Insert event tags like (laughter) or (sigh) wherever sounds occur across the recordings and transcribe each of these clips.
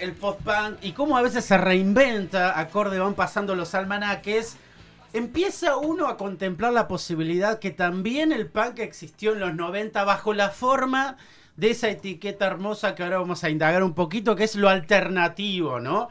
El punk, el post-punk y cómo a veces se reinventa, acorde van pasando los almanaques, empieza uno a contemplar la posibilidad que también el punk existió en los 90 bajo la forma de esa etiqueta hermosa que ahora vamos a indagar un poquito, que es lo alternativo, ¿no?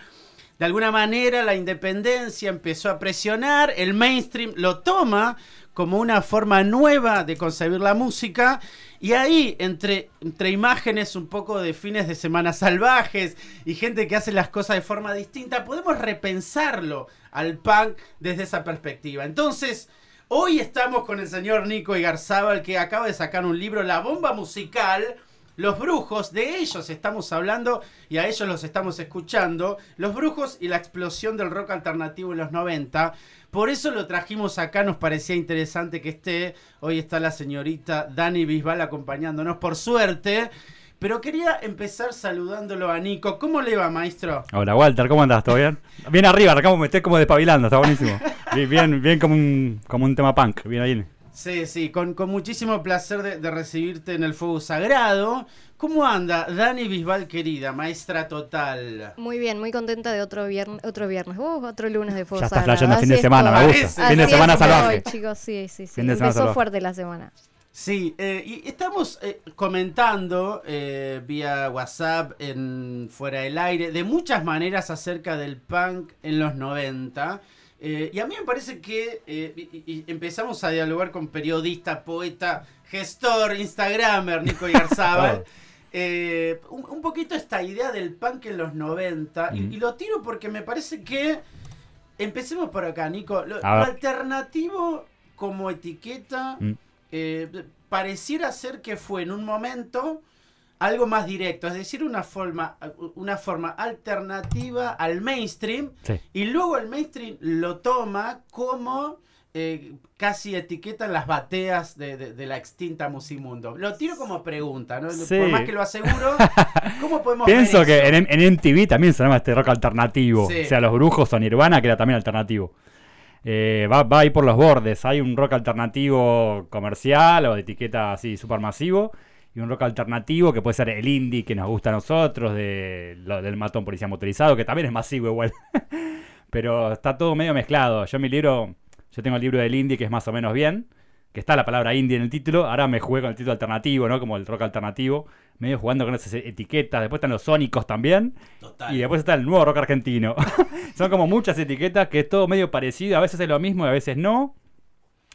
De alguna manera la independencia empezó a presionar, el mainstream lo toma como una forma nueva de concebir la música y ahí entre, imágenes un poco de fines de semana salvajes y gente que hace las cosas de forma distinta, podemos repensarlo al punk desde esa perspectiva. Entonces, hoy estamos con el señor Nico Igarzábal que acaba de sacar un libro, La Bomba Musical. Los brujos, de ellos estamos hablando y a ellos los estamos escuchando. Los brujos y la explosión del rock alternativo en los 90. Por eso lo trajimos acá, nos parecía interesante que esté. Hoy está la señorita Dani Bisbal acompañándonos, por suerte. Pero quería empezar saludándolo a Nico. ¿Cómo le va, maestro? Hola Walter, ¿cómo andás? ¿Todo bien? Bien arriba, acá me estoy como despabilando, está buenísimo. Bien, bien, bien como, un, como un tema punk, bien ahí. Sí, sí, con, con muchísimo placer de, de recibirte en el Fuego Sagrado. ¿Cómo anda Dani Bisbal, querida, maestra total? Muy bien, muy contenta de otro viernes, otro viernes, uh, otro lunes de fuego Ya estás sagrado. flasheando Así fin de es semana, todo. me gusta. Fin de Así semana salvaje. hoy, chicos, sí, sí, sí. Fin de semana Empezó salvaje. fuerte la semana. Sí, eh, y estamos eh, comentando eh, vía WhatsApp en Fuera del Aire de muchas maneras acerca del punk en los 90. Eh, y a mí me parece que eh, y- y empezamos a dialogar con periodista, poeta, gestor, instagramer, Nico Yarzábal. (laughs) Eh, un, un poquito esta idea del punk en los 90. y- Mm. y, lo tiro porque me parece que. Empecemos por acá, Nico. Lo, alternativo como etiqueta Mm. pareciera ser que fue en un momento algo más directo, es decir, una forma, una forma alternativa al mainstream. Sí. Y luego el mainstream lo toma como eh, casi etiqueta en las bateas de, de- de la extinta Musimundo. Lo tiro como pregunta, ¿no? Sí. Por más que lo aseguro, (laughs) ¿cómo podemos Pienso ver que en, en MTV también sonaba este rock alternativo. Sí. O sea, Los Brujos o Nirvana, que era también alternativo. Eh, va, va ahí por los bordes. Hay un rock alternativo comercial o de etiqueta así supermasivo. Y un rock alternativo que puede ser el indie que nos gusta a nosotros, de, lo- del matón policía motorizado, que también es masivo igual. (laughs) Pero está todo medio mezclado. Yo mi libro, yo tengo el libro del indie que es más o menos bien, que está la palabra indie en el título. Ahora me jugué con el título alternativo, ¿no? Como el rock alternativo. Medio jugando con esas etiquetas. Después están los sónicos también. Total. Y después está el nuevo rock argentino. (laughs) Son como muchas etiquetas que es todo medio parecido. A veces es lo mismo y a veces no.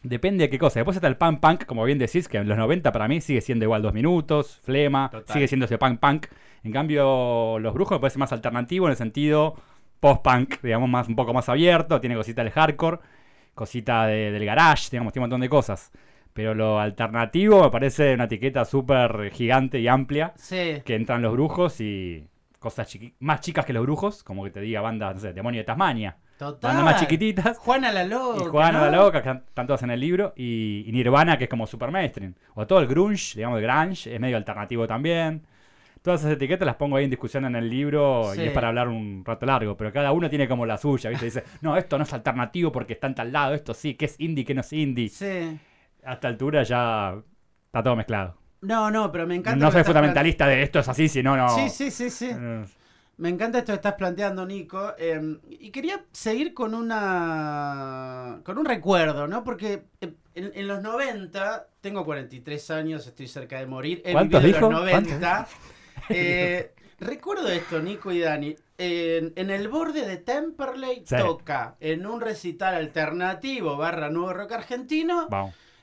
Depende de qué cosa. Después está el punk punk, como bien decís, que en los 90 para mí sigue siendo igual dos minutos, flema, Total. sigue siendo ese punk punk. En cambio, los brujos me parece más alternativo en el sentido post-punk, digamos, más, un poco más abierto, tiene cosita del hardcore, cosita de- del garage, digamos, tiene un montón de cosas. Pero lo alternativo me parece una etiqueta súper gigante y amplia Sí. que entran los brujos y cosas chiqui- más chicas que los brujos, como que te diga bandas, no sé, Demonio de Tasmania. Total. Bandas más chiquititas. Juana la loca. Y Juana ¿no? la Loca, que están todas en el libro. Y, y Nirvana, que es como super mainstream. O todo el grunge, digamos, el grunge, es medio alternativo también. Todas esas etiquetas las pongo ahí en discusión en el libro Sí. y es para hablar un rato largo. Pero cada uno tiene como la suya, ¿viste? Dice, no, esto no es alternativo porque está en tal lado, esto sí, que es indie, que no es indie. Sí. A esta altura ya está todo mezclado. No, no, pero me encanta. No soy fundamentalista de esto es así, sino no. plan- Sí, sí, sí, sí. Eh, Me encanta esto que estás planteando, Nico. eh, y quería seguir con una. con un recuerdo, ¿no? Porque en, en los 90, tengo 43 años, estoy cerca de morir. He ¿Cuántos vivido dijo? los 90. Eh, recuerdo esto, Nico y Dani. En, en el borde de Temperley Sí. toca en un recital alternativo barra nuevo rock argentino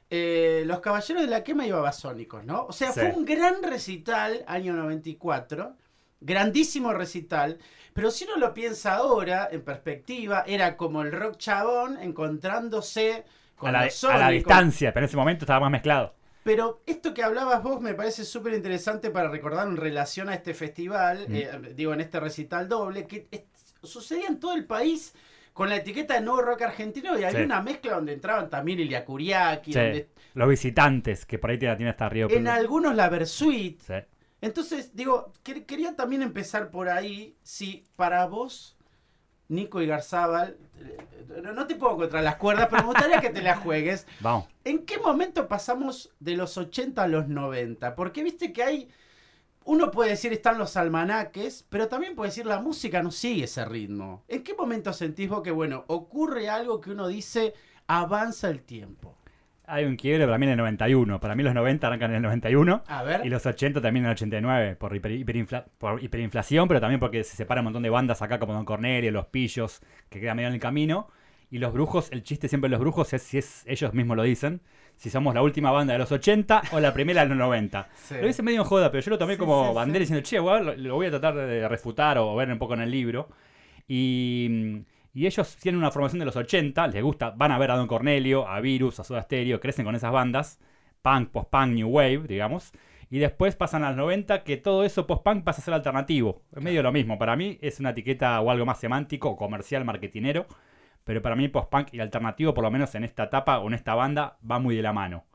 eh, Los Caballeros de la Quema y Babasónicos, ¿no? O sea, fue un gran recital, año 94. Grandísimo recital. Pero si uno lo piensa ahora, en perspectiva, era como el rock chabón encontrándose con A la, los a la distancia, pero en ese momento estaba más mezclado. Pero esto que hablabas vos me parece súper interesante para recordar en relación a este festival, Mm. eh, digo, en este recital doble, que es- sucedía en todo el país con la etiqueta de nuevo rock argentino y había Sí. una mezcla donde entraban también Ilia Kuriaki, Sí. donde- Los visitantes, que por ahí tiene, tiene hasta Río. en algunos la Versuit. Sí. Entonces, digo, quer- quería también empezar por ahí, si para vos, Nico y Garzábal, eh, no te pongo contra las cuerdas, pero me gustaría que te las (laughs) juegues. Vamos. ¿En qué momento pasamos de los 80 a los 90? Porque viste que hay. Uno puede decir están los almanaques, pero también puede decir la música no sigue ese ritmo. ¿En qué momento sentís vos que, bueno, ocurre algo que uno dice avanza el tiempo? Hay un quiebre para mí en el 91. Para mí los 90 arrancan en el 91. A ver. Y los 80 también en el 89, por, hiper- hiperinfla- por hiperinflación, pero también porque se separa un montón de bandas acá, como Don Cornelio, Los Pillos, que quedan medio en el camino. Y los brujos, el chiste siempre de los brujos es si es, ellos mismos lo dicen, si somos la última banda de los 80 o la primera de los 90. (laughs) Sí. Lo dice medio en joda, pero yo lo tomé Sí, como sí, bandera diciendo, che, lo, lo voy a tratar de refutar o ver un poco en el libro. Y, y ellos tienen una formación de los 80, les gusta, van a ver a Don Cornelio, a Virus, a Soda Stereo, crecen con esas bandas, punk, post-punk, new wave, digamos. Y después pasan a los 90, que todo eso post-punk pasa a ser alternativo. Es medio lo mismo. Para mí es una etiqueta o algo más semántico, comercial, marketinero. Pero para mí post-punk y alternativo, por lo menos en esta etapa o en esta banda, va muy de la mano.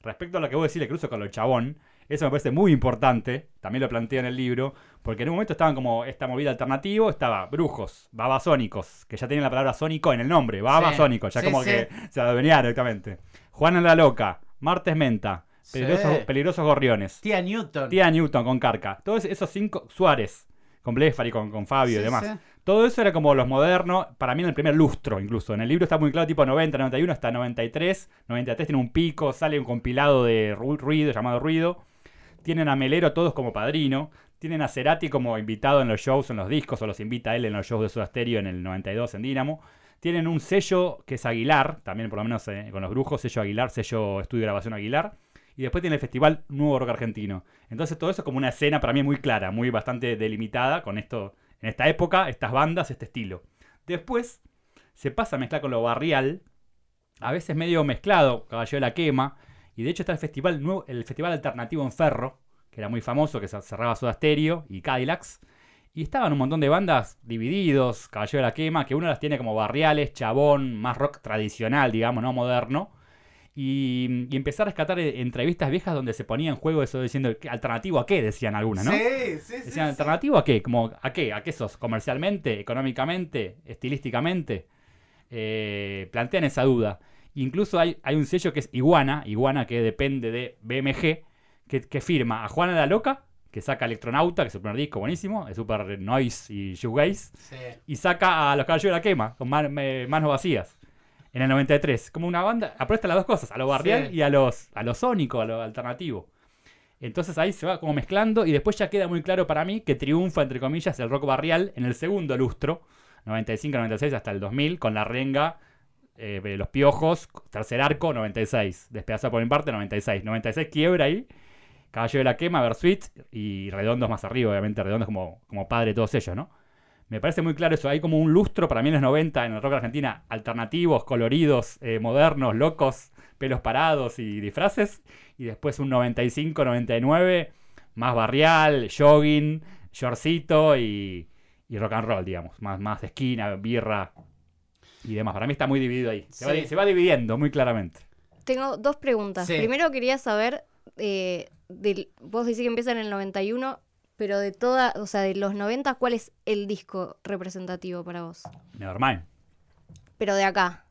Respecto a lo que vos decís, le cruzo con lo chabón, eso me parece muy importante, también lo planteé en el libro, porque en un momento estaban como esta movida alternativo, estaba Brujos, Babasónicos, que ya tienen la palabra sónico en el nombre, Babasónicos, ya sí, como sí. que se adueñaron directamente. Juana la Loca, Martes Menta. Peligrosos, Peligrosos Gorriones, Tía Newton. Tía Newton con Carca, todos esos cinco, Suárez, con Blefari, con, con Fabio y demás. Todo eso era como los modernos, para mí en el primer lustro incluso. En el libro está muy claro, tipo 90, 91 hasta 93. 93 tiene un pico, sale un compilado de ru- ruido llamado Ruido. Tienen a Melero todos como padrino. Tienen a Cerati como invitado en los shows, en los discos, o los invita a él en los shows de Soda Stereo en el 92 en Dínamo. Tienen un sello que es Aguilar, también por lo menos eh, con los brujos, sello Aguilar, sello estudio de grabación Aguilar. Y después tiene el festival Nuevo Rock Argentino. Entonces todo eso es como una escena para mí muy clara, muy bastante delimitada con esto, en esta época, estas bandas, este estilo. Después se pasa a mezclar con lo barrial, a veces medio mezclado, Caballero de la Quema, y de hecho está el festival nuevo, el festival alternativo en Ferro, que era muy famoso, que cerraba Soda Stereo y Cadillacs, y estaban un montón de bandas divididos, Caballero de la Quema, que uno las tiene como barriales, chabón, más rock tradicional, digamos, no moderno. Y, y empezar a rescatar eh, entrevistas viejas donde se ponía en juego eso diciendo, ¿qué- ¿alternativo a qué? Decían algunas, ¿no? Sí, sí, sí. Decían, sí. ¿alternativo a qué? Como, ¿A qué? ¿A qué sos? ¿Comercialmente? ¿Económicamente? ¿Estilísticamente? Eh, plantean esa duda. Incluso hay, hay un sello que es Iguana, Iguana que depende de BMG, que, que firma a Juana la Loca, que saca Electronauta, que es su primer disco buenísimo, es super noise y shoegaze, Sí. y saca a Los Caballeros de la Quema, con man- manos vacías, en el 93. Como una banda, apuesta las dos cosas, a lo barrial Sí. y a los, a lo sónico, a lo alternativo. Entonces ahí se va como mezclando y después ya queda muy claro para mí que triunfa, entre comillas, el rock barrial en el segundo lustro, 95-96 hasta el 2000, con la renga, eh, los piojos, tercer arco, 96, despedazado por mi parte, 96. 96 quiebra ahí, Caballo de la Quema, Versuit y Redondos más arriba, obviamente Redondos como, como padre de todos ellos, ¿no? Me parece muy claro eso. Hay como un lustro para mí en los 90 en el rock argentina, alternativos, coloridos, eh, modernos, locos, pelos parados y disfraces. Y después un 95, 99, más barrial, jogging, shortcito y, y rock and roll, digamos. Más, más de esquina, birra y demás. Para mí está muy dividido ahí. Se, va, Sí. se va dividiendo muy claramente. Tengo dos preguntas. Sí. Primero quería saber, eh, del- vos decís que empieza en el 91, pero de toda, o sea, de los 90, ¿cuál es el disco representativo para vos? Nevermind. Pero de acá,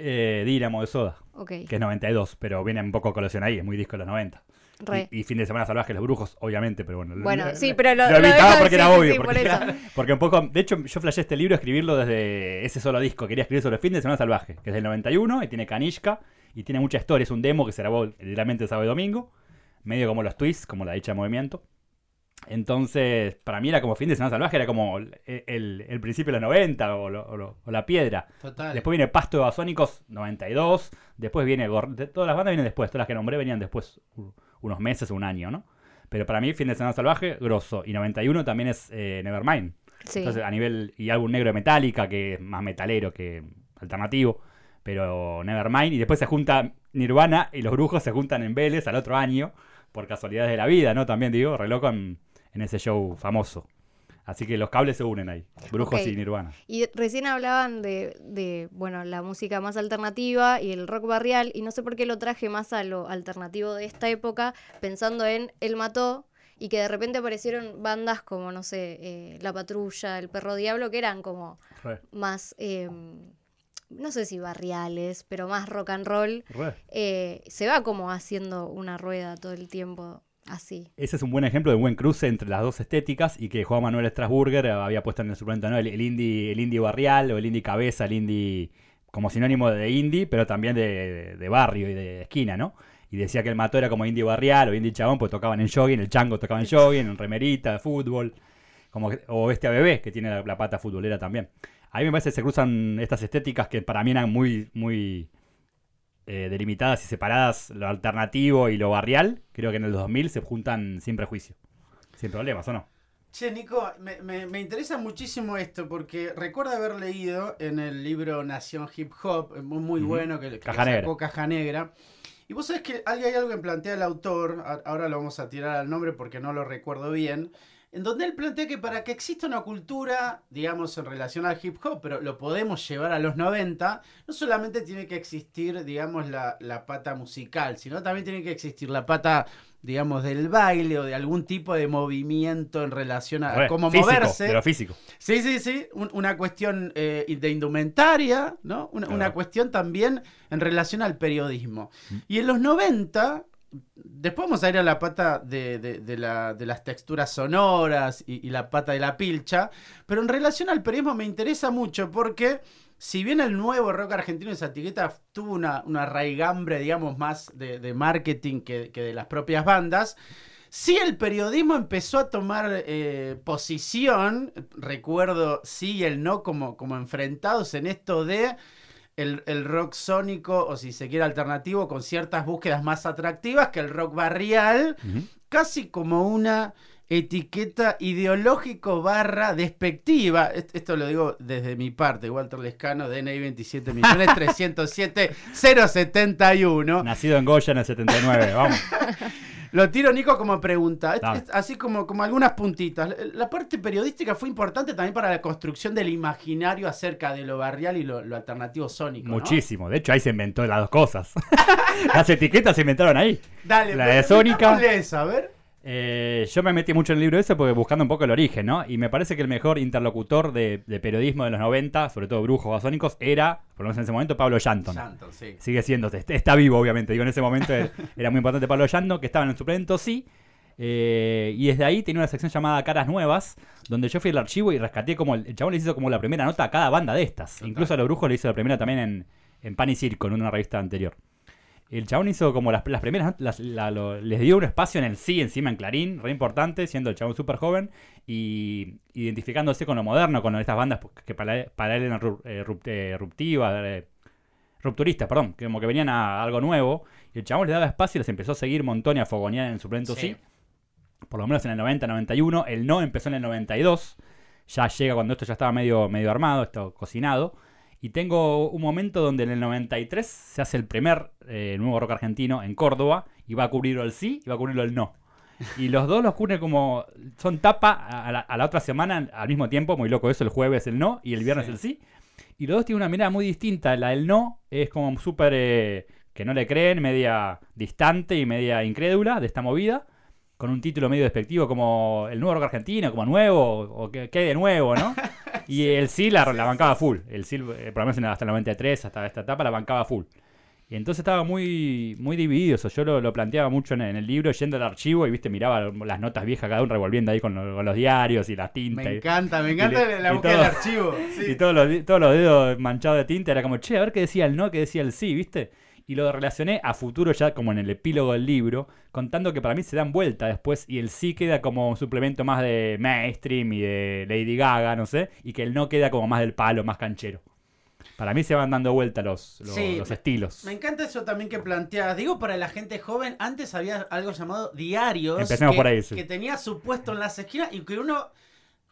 Eh, Dínamo de Soda, ok. que es 92, pero viene un poco colección ahí, es muy disco de los 90. Y, y fin de semana salvaje, los brujos, obviamente, pero bueno. Bueno, lo- sí, pero lo- lo lo evitaba porque sí, era sí, obvio. sí, por (laughs) porque un poco. De hecho, yo flashé este libro escribirlo desde ese solo disco. Quería escribir sobre fin de semana salvaje, que es del 91 y tiene Kanishka y tiene mucha historia. Es un demo que se grabó literalmente sábado y domingo, medio como los twists, como la dicha de movimiento. Entonces, para mí era como fin de semana salvaje, era como el, el- el principio de los 90 o, lo- o lo- o la piedra. Total. Después viene Pasto de Basónicos 92. Después viene. Todas las bandas vienen después. Todas las que nombré venían después unos meses o un año, ¿no? Pero para mí, Fin de Semana Salvaje, grosso. Y 91 también es eh, Nevermind. Sí. Entonces, a nivel. Y álbum negro de Metallica, que es más metalero que alternativo. Pero Nevermind. Y después se junta Nirvana y los brujos se juntan en Vélez al otro año. Por casualidades de la vida, ¿no? También digo, re loco en, ese show famoso. Así que los cables se unen ahí. Brujos y Nirvana. Y recién hablaban de, de, bueno, la música más alternativa y el rock barrial, y no sé por qué lo traje más a lo alternativo de esta época, pensando en El Mató, y que de repente aparecieron bandas como, no sé, eh, La Patrulla, El Perro Diablo, que eran como Re, más, eh, no sé si barriales, pero más rock and roll. Eh, se va como haciendo una rueda todo el tiempo así. Ese es un buen ejemplo de un buen cruce entre las dos estéticas y que Juan Manuel Strasburger había puesto en el suplemento, ¿no? El, el indie, el indie barrial o el indie cabeza, el indie como sinónimo de indie, pero también de, de barrio y de esquina, ¿no? Y decía que el Mato era como indie barrial o indie chabón, pues tocaban en jogging, el chango tocaba en jogging, en remerita, de fútbol, como o este ABB que tiene la, la pata futbolera también. A mí me parece que se cruzan estas estéticas que para mí eran muy, muy eh, delimitadas y separadas, lo alternativo y lo barrial. Creo que en el 2000 se juntan sin prejuicio. Sin problemas, ¿o no? Che, Nico, me, me- me interesa muchísimo esto porque recuerdo haber leído en el libro Nación Hip Hop, eh, muy, muy Ujú. bueno, que, que Caja sacó Negra. Caja Negra. Y vos sabés que hay hay algo que plantea el autor, ahora lo vamos a tirar al nombre porque no lo recuerdo bien, en donde él plantea que para que exista una cultura, digamos, en relación al hip hop, pero lo podemos llevar a los 90, no solamente tiene que existir, digamos, la, la pata musical, sino también tiene que existir la pata, digamos, del baile o de algún tipo de movimiento en relación a cómo físico, moverse. Pero físico. Sí, sí, sí, un- una cuestión eh, de indumentaria, ¿no? Una, Claro. una cuestión también en relación al periodismo. Mm. Y en los 90, después vamos a ir a la pata de, de- de la- de las texturas sonoras y, la pata de la pilcha, pero en relación al periodismo me interesa mucho porque si bien el nuevo rock argentino de Satiqueta tuvo una, una raigambre, digamos, más de, de marketing que, que de las propias bandas, Sí, el periodismo empezó a tomar eh, posición, recuerdo sí y el no como, como enfrentados en esto de el, el rock sónico, o si se quiere alternativo, con ciertas búsquedas más atractivas que el rock barrial, casi como una etiqueta ideológico barra despectiva. Est- Esto lo digo desde mi parte, Walter Lescano, DNI 27 millones 307 071. Nacido en Goya en el 79, vamos. (laughs) Lo tiro, Nico, como pregunta. Es- Dale. es así como, como algunas puntitas. La parte periodística fue importante también para la construcción del imaginario acerca de lo barrial y lo, lo alternativo sónico. ¿no? Muchísimo. De hecho, ahí se inventó las dos cosas. (laughs) Las etiquetas se inventaron ahí. Dale, La de Sónica. esa, a ver. Eh, yo me metí mucho en el libro ese porque buscando un poco el origen, ¿no? Y me parece que el mejor interlocutor de, de periodismo de los 90, sobre todo brujos basónicos, era, por lo menos en ese momento, Pablo Shanton. Sí. Sigue siendo, est- está vivo obviamente, digo, en ese momento era (laughs) era muy importante Pablo Shanton, que estaba en el suplemento, sí. Eh, y desde ahí tenía una sección llamada Caras Nuevas, donde yo fui al archivo y rescaté como el, el chabón les hizo como la primera nota a cada banda de estas. Incluso a los brujos le hizo la primera también en, en Pan y Circo, en una revista anterior. El chabón hizo como las, las primeras, las- la- lo- les dio un espacio en el sí encima en Clarín, re importante, siendo el chabón súper joven y identificándose con lo moderno, con estas bandas que para, para él eran eh, eh, ruptivas, eh, rupturistas, perdón, que como que venían a algo nuevo. Y el chabón le daba espacio y les empezó a seguir montón y a fogonear en el suplento sí. Sí. Por lo menos en el 90, 91. El no empezó en el 92. Ya llega cuando esto ya estaba medio, medio armado, esto cocinado. Y tengo un momento donde en el 93 se hace el primer eh, nuevo rock argentino en Córdoba y va a cubrirlo el sí y va a cubrirlo el no. Y los dos los cubre como. Son tapa a la, a la otra semana al mismo tiempo, muy loco eso, el jueves el no y el viernes Sí. el sí. Y los dos tienen una mirada muy distinta. La del no es como súper. eh, que no le creen, media distante y media incrédula de esta movida. Con un título medio despectivo como El nuevo rock argentino, como nuevo, o qué hay de nuevo, ¿no? (laughs) Y el sí la, la bancaba full. El sí, eh, por lo menos en- hasta el 93, hasta esta etapa, la bancaba full. Y entonces estaba muy, muy dividido eso. Yo lo, lo planteaba mucho en, en el libro, yendo al archivo y, viste, miraba las notas viejas, cada uno revolviendo ahí con, lo- con los diarios y las tintas. Me y- encanta, me encanta la búsqueda del archivo. (laughs) sí. y todos los, todos los dedos manchados de tinta era como, che, a ver qué decía el no, qué decía el sí, ¿viste? Y lo relacioné a futuro ya como en el epílogo del libro, contando que para mí se dan vuelta después y el sí queda como un suplemento más de mainstream y de Lady Gaga, no sé, y que el no queda como más del palo, más canchero. Para mí se van dando vuelta los, los, Sí, los me- estilos. Me encanta eso también que planteas. Digo, para la gente joven, antes había algo llamado diarios. Empecemos que, por ahí, sí. Que tenía su puesto en las esquinas y que uno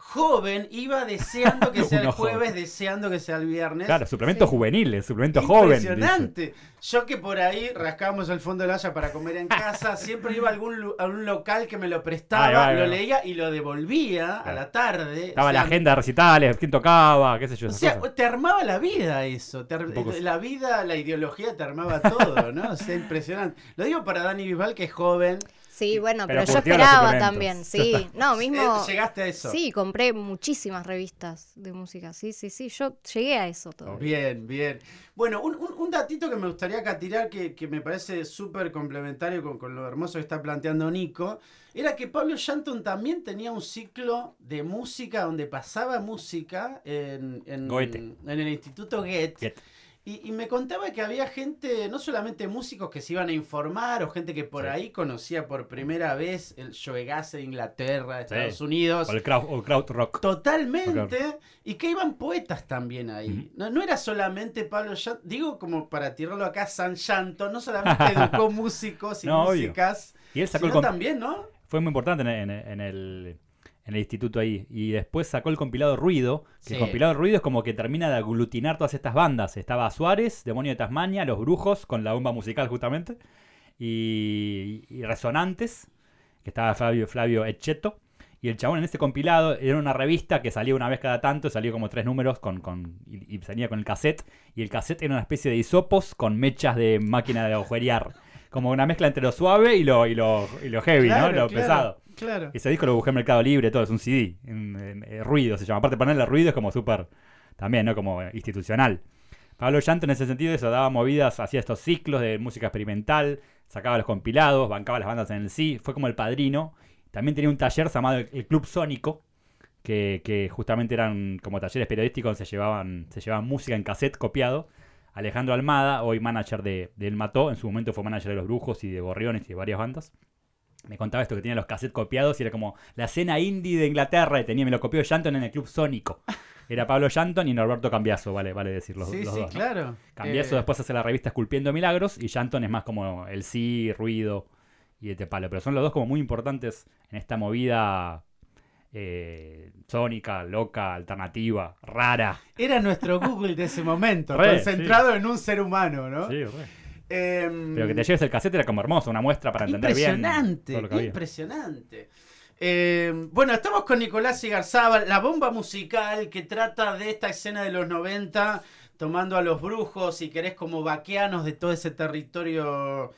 joven iba deseando que (laughs) sea el jueves, joven. deseando que sea el viernes. Claro, suplemento Sí. juvenil, suplemento joven. dice. Impresionante. Yo que por ahí rascábamos el fondo de la olla para comer en casa, (laughs) siempre iba a algún, a algún local que me lo prestaba, va, lo va. leía y lo devolvía a la tarde. Estaba O la agenda de recitales, quién tocaba, qué sé yo. O sea, cosas. te armaba la vida eso. te Un sí. la vida, la ideología te armaba todo, ¿no? O sea, impresionante. Lo digo para Dani Bisbal, que es joven. Sí, bueno, Pero pero, yo esperaba también, sí. No, mismo. Eh, Llegaste a eso. Sí, compré muchísimas revistas de música. Sí, sí, sí. Yo llegué a eso todo. Bien, bien. Bueno, un, un- un datito que me gustaría acá tirar, que, que me parece súper complementario con, con lo hermoso que está planteando Nico, era que Pablo Shanton también tenía un ciclo de música donde pasaba música en, en, en el Instituto Goethe. Y, y me contaba que había gente, no solamente músicos que se iban a informar o gente que por Sí. ahí conocía por primera vez el Shoegase de Inglaterra, de Sí. Estados Unidos. O el crowd, o el crowd rock. Totalmente. Y que iban poetas también ahí. No, no era solamente Pablo Shanton, digo como para tirarlo acá, San Shanton, no solamente (laughs) educó músicos y No, músicas, Y él sacó el sino comp- también, ¿no? fue muy importante en, en- en el, en el instituto ahí. Y después sacó el compilado Ruido. que Sí. El compilado Ruido es como que termina de aglutinar todas estas bandas. Estaba Suárez, Demonio de Tasmania, Los Brujos, con la bomba musical justamente. Y, y Resonantes, que estaba Flavio, Flavio Echeto. Y el chabón en ese compilado era una revista que salía una vez cada tanto, salió como tres números con, con, y, y salía con el cassette. Y el cassette era una especie de hisopos con mechas de máquina de agujerear. Como una mezcla entre lo suave y lo, y lo, y lo heavy, Claro, ¿no? Lo claro, pesado. Claro. Ese disco lo busqué en Mercado Libre, todo, es un CD. en- en- eh, ruido se llama. Aparte, ponerle ruido es como súper. También, ¿no? Como institucional. Pablo Llanto en ese sentido eso daba movidas, hacía estos ciclos de música experimental, sacaba los compilados, bancaba las bandas en el sí, fue como el padrino. También tenía un taller llamado el el Club Sónico, que, que justamente eran como talleres periodísticos donde se llevaban, se llevaban música en cassette copiado. Alejandro Almada, hoy manager de, de El Mató, en su momento fue manager de Los Brujos y de Gorriones y de varias bandas. Me contaba esto que tenía los cassettes copiados y era como la escena indie de Inglaterra y tenía, me lo copió Shanton en el Club Sónico. Era Pablo Shanton y Norberto Cambiaso, vale, vale decir los, sí, los sí, dos. ¿no? claro. Cambiaso Eh, después hace la revista Esculpiendo Milagros y Shanton es más como el sí, ruido y este palo. Pero son los dos como muy importantes en esta movida eh, sónica, loca, alternativa, rara. Era nuestro Google de ese momento, (laughs) Re, concentrado en un ser humano, ¿no? Sí, re. Em, Pero que te lleves el cassette era como hermoso, una muestra para entender bien. Impresionante, todo lo que había. impresionante. Eh, bueno, estamos con Nicolás Igarzábal, la bomba musical que trata de esta escena de los 90, tomando a los brujos, si querés, como vaqueanos de todo ese territorio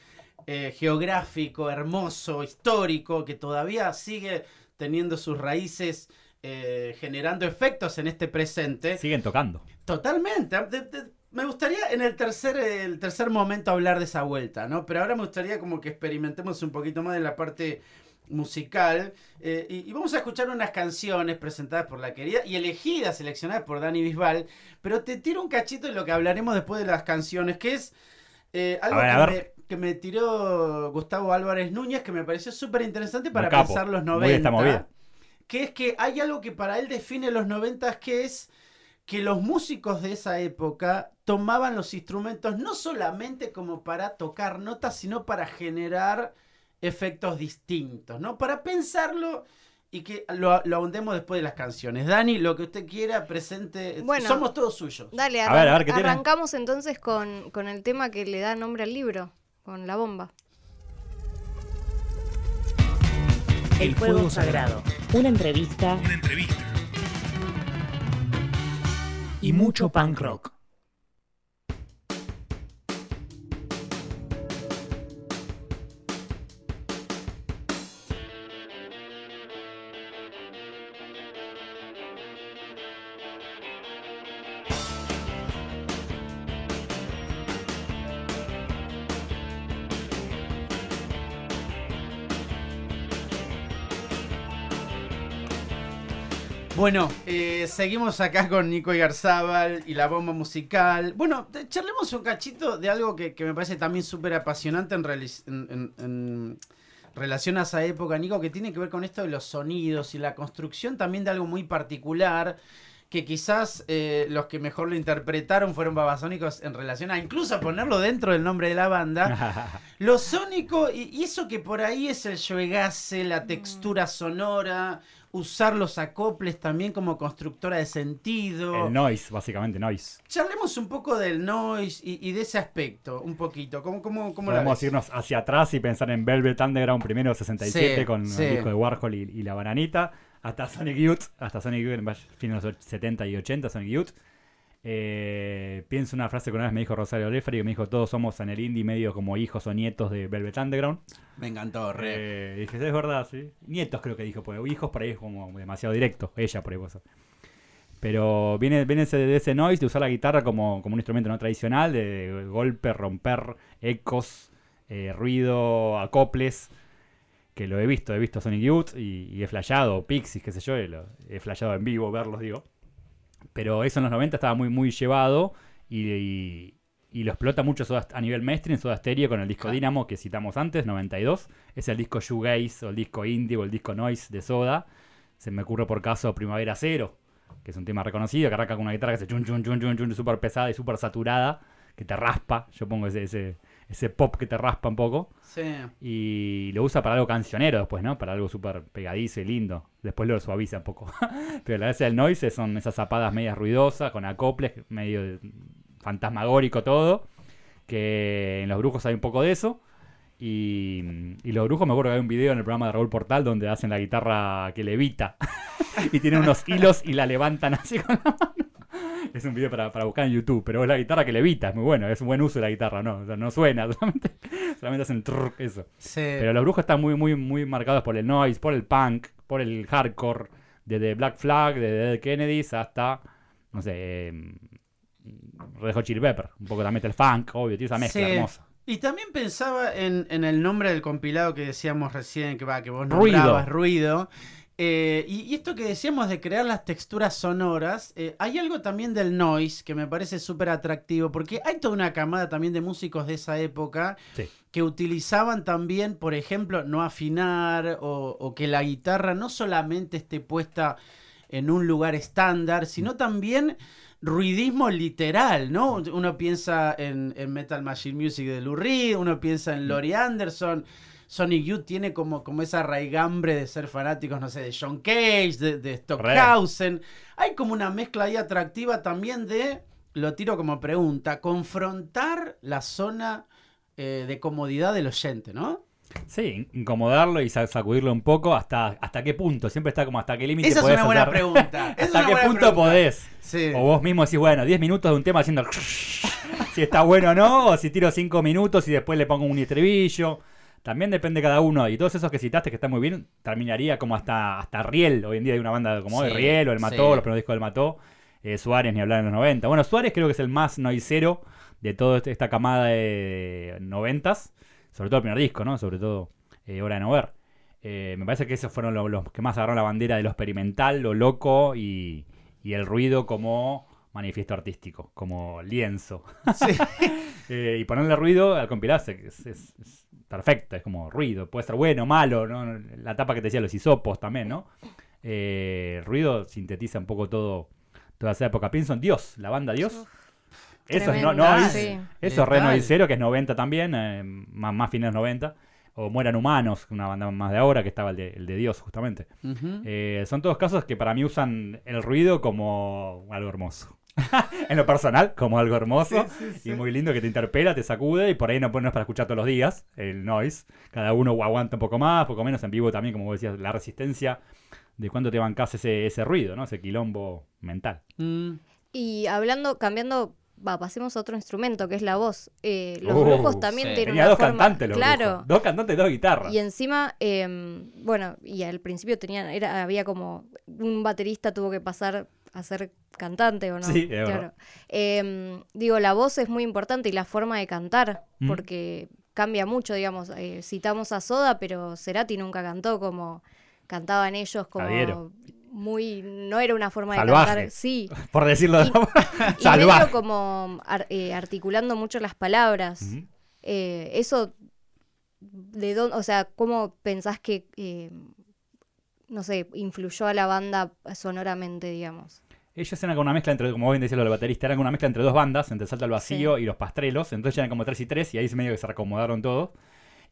eh, geográfico, hermoso, histórico, que todavía sigue teniendo sus raíces, eh, generando efectos en este presente. Siguen tocando. Totalmente. De- de- me gustaría en el tercer, el tercer momento hablar de esa vuelta, ¿no? Pero ahora me gustaría como que experimentemos un poquito más de la parte musical. eh, y, y vamos a escuchar unas canciones presentadas por la querida y elegidas, seleccionadas por Dani Bisbal. Pero te tiro un cachito de lo que hablaremos después de las canciones, que es eh, algo A ver, que, a me. Que me tiró Gustavo Álvarez Núñez, que me pareció súper interesante para capo. pensar los Muy esta 90 movida. que es que hay algo que para él define los 90 que es que los músicos de esa época tomaban los instrumentos no solamente como para tocar notas, sino para generar efectos distintos, ¿no? Para pensarlo y que lo, lo ahondemos después de las canciones. Dani, lo que usted quiera, presente. Bueno. Somos todos suyos. Dale, A ver, a ver, ¿qué tiene? arrancamos entonces con, con el tema que le da nombre al libro, con la bomba. El fuego sagrado. Una entrevista Una entrevista. Y mucho punk rock. Bueno, eh, seguimos acá con Nico Igarzábal y la bomba musical. Bueno, charlemos un cachito de algo que, que me parece también súper apasionante en, relación a esa época, Nico, que tiene que ver con esto de los sonidos y la construcción también de algo muy particular, que quizás eh, los que mejor lo interpretaron fueron Babasónicos en relación a incluso ponerlo dentro del nombre de la banda. (laughs) Lo sónico, y, y eso que por ahí es el shoegase, la textura sonora, usar los acoples también como constructora de sentido. El noise, básicamente, noise. Charlemos un poco del noise y, y de ese aspecto, un poquito. ¿Cómo, cómo, cómo Podemos irnos hacia atrás y pensar en Velvet Underground primero 67 Sí, con sí. el disco de Warhol y, y la bananita, hasta Sonic Youth, hasta Sonic Youth en fines de los 70 y 80, Sonic Youth. Eh, pienso una frase que una vez me dijo Rosario Leferi, que me dijo, todos somos en el indie medio como hijos o nietos de Velvet Underground. Me encantó, re. Eh, dije, es verdad, sí. Nietos creo que dijo, porque hijos por ahí es como demasiado directo, ella por ahí ser. Pero viene, viene ese, de ese noise de usar la guitarra como, como un instrumento no tradicional, de golpe, romper, ecos, eh, ruido, acoples, que lo he visto, he visto Sonic Youth y, y he flasheado, Pixies, qué sé yo, lo- he flasheado en vivo, verlos, digo. Pero eso en los 90 estaba muy, muy llevado y, y- y lo explota mucho Soda- a nivel mainstream, Soda Stereo con el disco Claro. Dynamo que citamos antes, 92. Es el disco Shoegaze o el disco Indie o el disco Noise de Soda. Se me ocurre por caso Primavera Cero, que es un tema reconocido, que arranca con una guitarra que se chun chun chun chun chun, súper pesada y súper saturada, que te raspa. Yo pongo ese, ese, ese pop que te raspa un poco. Sí. Y lo usa para algo cancionero después, ¿no? Para algo súper pegadizo y lindo. Después lo suaviza un poco. (laughs) Pero la gracia del noise son esas zapadas medias ruidosas, con acoples, medio fantasmagórico todo. Que en los brujos hay un poco de eso. Y, y los brujos, me acuerdo que hay un video en el programa de Raúl Portal donde hacen la guitarra que levita. (laughs) y tienen unos hilos y la levantan así con la mano. (laughs) Es un video para, para buscar en YouTube, pero es la guitarra que levita, es muy bueno, es un buen uso de la guitarra, ¿no? O sea, no suena, (laughs) solamente, solamente hacen trrr, eso. Sí. Pero los brujos están muy, muy, muy marcados por el noise, por el punk, por el hardcore, desde Black Flag, desde Dead Kennedys hasta, no sé, eh, Red Hot Chili Pepper. Un poco también el funk, obvio, tiene esa mezcla Sí. hermosa. Y también pensaba en, en el nombre del compilado que decíamos recién, que va, que vos Ruido. nombrabas, ruido. Eh, y, y esto que decíamos de crear las texturas sonoras, eh, hay algo también del noise que me parece súper atractivo, porque hay toda una camada también de músicos de esa época Sí. que utilizaban también, por ejemplo, no afinar o, o que la guitarra no solamente esté puesta en un lugar estándar, sino también ruidismo literal, ¿no? Uno piensa en, en Metal Machine Music de Lou Reed, uno piensa en Laurie Anderson. Sonic Youth tiene como, como esa raigambre de ser fanáticos, no sé, de John Cage, de, de Stockhausen. Hay como una mezcla ahí atractiva también de, lo tiro como pregunta, confrontar la zona eh, de comodidad del oyente, ¿no? Sí, incomodarlo y sa- sacudirlo un poco hasta, hasta qué punto. Siempre está como hasta qué límite Esa es podés una buena hacer. pregunta. (laughs) ¿Hasta qué punto pregunta. podés? Sí. O vos mismo decís, bueno, 10 minutos de un tema haciendo (laughs) si está bueno o no, o si tiro 5 minutos y después le pongo un estribillo. También depende cada uno. Y todos esos que citaste que están muy bien, terminaría como hasta, hasta Riel. Hoy en día hay una banda como Sí, de Riel o El Mató, sí. los primeros discos del Mató. Eh, Suárez, ni hablar en los 90. Bueno, Suárez creo que es el más noisero de toda este- esta camada de noventas. Sobre todo el primer disco, ¿no? Sobre todo eh, Hora de No Ver. Eh, me parece que esos fueron lo- los, que más agarraron la bandera de lo experimental, lo loco y, y el ruido como manifiesto artístico, como lienzo. Sí. (laughs) Eh, y ponerle ruido al compilarse es, es- es perfecto, es como ruido, puede ser bueno, malo, ¿no? la tapa que te decía los hisopos también, ¿no? Eh, ruido sintetiza un poco todo toda esa época. Pienso en Dios, la banda Dios. Eso es no, no, sí. eso es Reno y Cero, que es 90 también, eh, más, más fines 90. O Mueran Humanos, una banda más de ahora, que estaba el de, el de Dios, justamente. Eh, son todos casos que para mí usan el ruido como algo hermoso. (laughs) en lo personal, como algo hermoso y muy lindo que te interpela, te sacude y por ahí no, no es para escuchar todos los días el noise. Cada uno aguanta un poco más, poco menos en vivo también, como vos decías, la resistencia de cuánto te bancás ese, ese ruido, ¿no? Ese quilombo mental. Mm. Y hablando, cambiando, va, pasemos a otro instrumento que es la voz. Eh, los Uh, brujos también sí. tienen Tenía una dos forma- cantantes, los claro. Dos cantantes, dos guitarras. Y encima, eh, bueno, y al principio tenían, era, había como un baterista tuvo que pasar a ser cantante o no. Sí, es verdad. Eh, digo, la voz es muy importante y la forma de cantar, Mm. porque cambia mucho, digamos. eh, citamos a Soda, pero Cerati nunca cantó como cantaban ellos, como muy, no era una forma de cantar. Sí. (laughs) Por decirlo de Y- la Y Salvaje. como ar- eh, articulando mucho las palabras. Eh, eso, de dónde, o sea, ¿cómo pensás que, no sé, influyó a la banda sonoramente, digamos? Ellos eran como una mezcla entre, como bien decía del baterista, eran como una mezcla entre dos bandas, entre Salto al Vacío y Los Pastrelos. Entonces eran como tres y tres y ahí se medio que se acomodaron todos.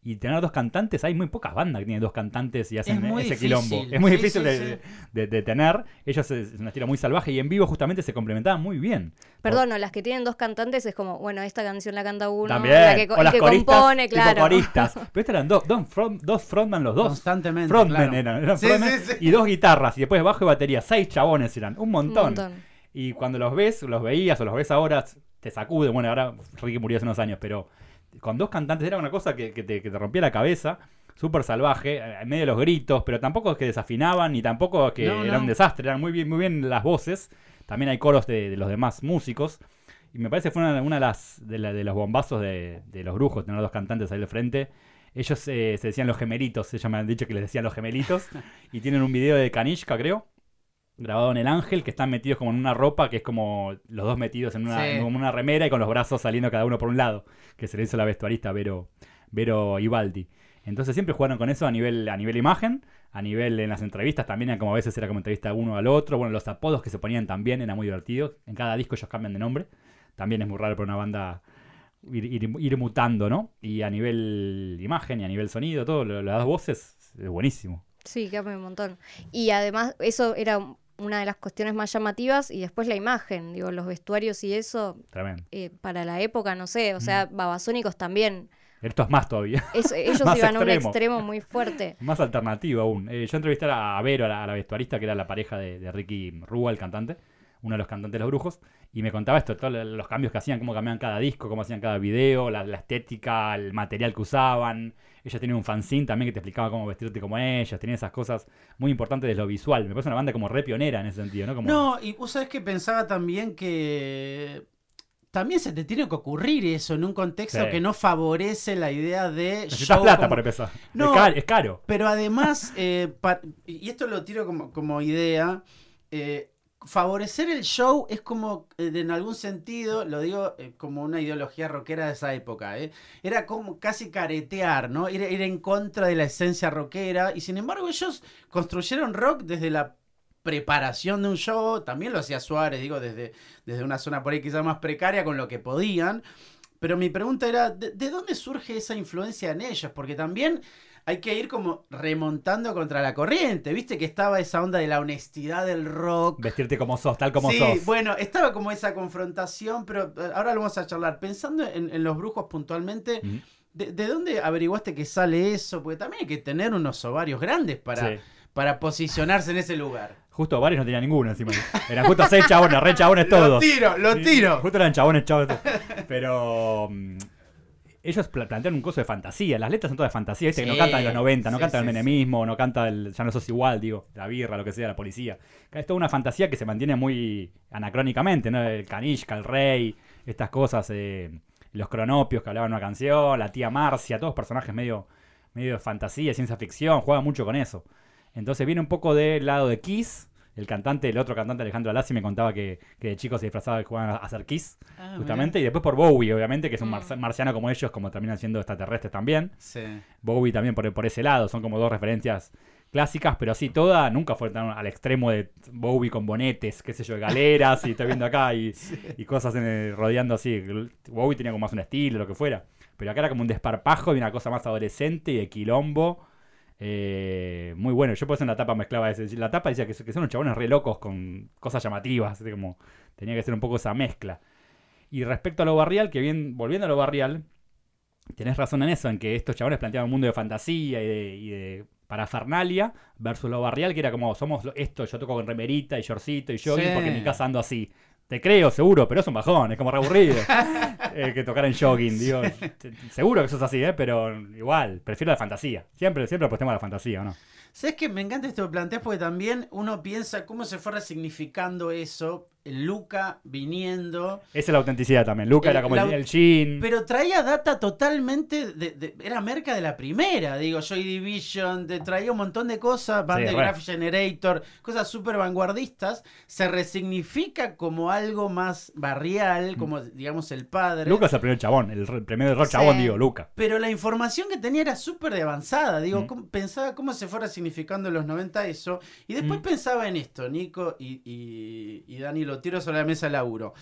Y tener dos cantantes, hay muy pocas bandas que tienen dos cantantes y hacen Es muy ese difícil. quilombo. Es muy Sí, difícil sí, de, sí. de- de tener. Ellos es una estilo muy salvaje y en vivo justamente se complementaban muy bien. Perdón, no, las que tienen dos cantantes es como, bueno, esta canción la canta uno, También. la que, o el las que coristas, compone, tipo claro. coristas. (laughs) Pero estos eran dos, dos, front- dos frontman los dos. Constantemente. Frontmen claro. eran, eran Sí, frontmen sí, sí. y dos guitarras y después bajo y batería, seis chabones eran, un montón. Y cuando los ves, los veías o los ves ahora, te sacude. Bueno, ahora Ricky murió hace unos años, pero con dos cantantes era una cosa que, que te, que te rompía la cabeza. Súper salvaje, eh, en medio de los gritos, pero tampoco es que desafinaban, ni tampoco es que No, era un desastre, eran muy bien, muy bien las voces. También hay coros de, de los demás músicos. Y me parece que fue una, una de, las, de, la- de los bombazos de, de los brujos, tener dos cantantes ahí al frente. Ellos eh, se decían los gemelitos, ellos me han dicho que les decían los gemelitos. (laughs) y tienen un video de Kanishka, creo, grabado en el ángel, que están metidos como en una ropa, que es como los dos metidos en una, Sí. como una remera y con los brazos saliendo cada uno por un lado, que se le hizo la vestuarista Vero, Vero Ibaldi. Entonces siempre jugaron con eso a nivel, a nivel imagen, a nivel en las entrevistas también, era como a veces era como entrevista uno al otro. Bueno, los apodos que se ponían también eran muy divertidos. En cada disco ellos cambian de nombre. También es muy raro para una banda ir, ir- ir mutando, ¿no? Y a nivel imagen y a nivel sonido, todo, las dos voces, es buenísimo. Sí, cambia un montón. Y además, eso era una de las cuestiones más llamativas y después la imagen, digo, los vestuarios y eso, eh, para la época, no sé, o sea, babasónicos también. Esto es más todavía. Es- (laughs) ellos Más iban a un extremo. extremo muy fuerte. (laughs) Más alternativo aún. Eh, yo entrevisté a Vero, a la, a la vestuarista, que era la pareja de, de Ricky Rúa, el cantante, uno de los cantantes de los brujos, y me contaba esto, todos los cambios que hacían, cómo cambiaban cada disco, cómo hacían cada video, la, la estética, el material que usaban. Ella tenía un fanzine también que te explicaba cómo vestirte como ellos, tenía esas cosas muy importantes de lo visual. Me parece una banda como re pionera en ese sentido, ¿no? Como, No, y vos sabés que pensaba también que también se te tiene que ocurrir eso en un contexto Sí. que no favorece la idea de Necesitas plata como- para empezar. No. es, car- es caro. Pero además, eh, pa- y esto lo tiro como, como idea, eh, favorecer el show es como, eh, en algún sentido, lo digo eh, como una ideología rockera de esa época, ¿eh? era como casi caretear, ¿no? Ir, ir en contra de la esencia rockera, y sin embargo ellos construyeron rock desde la preparación de un show, también lo hacía Suárez, digo, desde, desde una zona por ahí quizás más precaria con lo que podían. Pero mi pregunta era, ¿de, de dónde surge esa influencia en ellos? Porque también hay que ir como remontando contra la corriente. Viste que estaba esa onda de la honestidad del rock. Vestirte como sos, tal como sí, sos. bueno, estaba como esa confrontación, pero eh, ahora lo vamos a charlar. Pensando en, en los brujos puntualmente, Mm. ¿de, de dónde averiguaste que sale eso? Porque también hay que tener unos ovarios grandes para, Sí. para posicionarse en ese lugar. Justo varios no tenía ninguno encima. Eran justo seis chabones, re chabones (laughs) Lo todos. tiro, lo Sí, tiro. Justo eran chabones, chabones. Pero mm, ellos pla- plantean un curso de fantasía. Las letras son todas de fantasía, ¿viste? que no Sí, cantan de los 90, no sí, cantan sí, el menemismo, no canta el ya no sos igual, digo, la birra, lo que sea, la policía. Es toda una fantasía que se mantiene muy anacrónicamente, ¿no? El Kanishka, el rey, estas cosas, eh, los cronopios que hablaban una canción, la tía Marcia, todos personajes medio, medio de fantasía, ciencia ficción, juegan mucho con eso. Entonces viene un poco del lado de Kiss. El cantante, el otro cantante Alejandro Alassi me contaba que, que de chico se disfrazaba y jugaban a hacer Kiss Ah, justamente, y después por Bowie, obviamente, que es un Mm. marci- marciano como ellos, como terminan siendo extraterrestres también. Sí. Bowie también por, por ese lado, son como dos referencias clásicas, pero sí, toda nunca fue tan al extremo de Bowie con bonetes, qué sé yo, de galeras, y estoy viendo acá, y, (laughs) y cosas en el- rodeando así. Bowie tenía como más un estilo, lo que fuera, pero acá era como un desparpajo y una cosa más adolescente y de quilombo. Eh, muy bueno, yo por eso en la tapa mezclaba ese. La tapa decía que, que son unos chabones re locos con cosas llamativas, así como tenía que ser un poco esa mezcla. Y respecto a lo barrial, que bien, volviendo a lo barrial, tenés razón en eso, en que estos chabones planteaban un mundo de fantasía y de, y de parafernalia versus lo barrial, que era como, somos esto, yo toco con remerita y shortcito y jogging Sí. porque en mi casa ando así. Te creo, seguro, pero es un bajón, es como re aburrido (laughs) eh, que tocar en jogging, digo. Seguro que eso es así, ¿eh? pero igual, prefiero la fantasía. Siempre, siempre apostemos a la fantasía, ¿o no? ¿Sabes que me encanta esto que planteas? Porque también uno piensa cómo se fue resignificando eso. Luca viniendo. Esa es la autenticidad también. Luca El- era como la- el, el jean. Pero traía data totalmente. De, de- era merca de la primera. Digo, Joy Division. Te traía un montón de cosas. Band Sí, de. Graph Generator. Cosas súper vanguardistas. Se resignifica como algo más barrial. Como, digamos, el padre. Luca es el primer chabón, el, primer rock Sí. chabón, digo, Luca. Pero la información que tenía era súper de avanzada. Digo, Mm. cómo- pensaba cómo se fuera significando en los 90 eso. Y después Mm. pensaba en esto, Nico y, y, y Dani, lo tiro sobre la mesa laburo.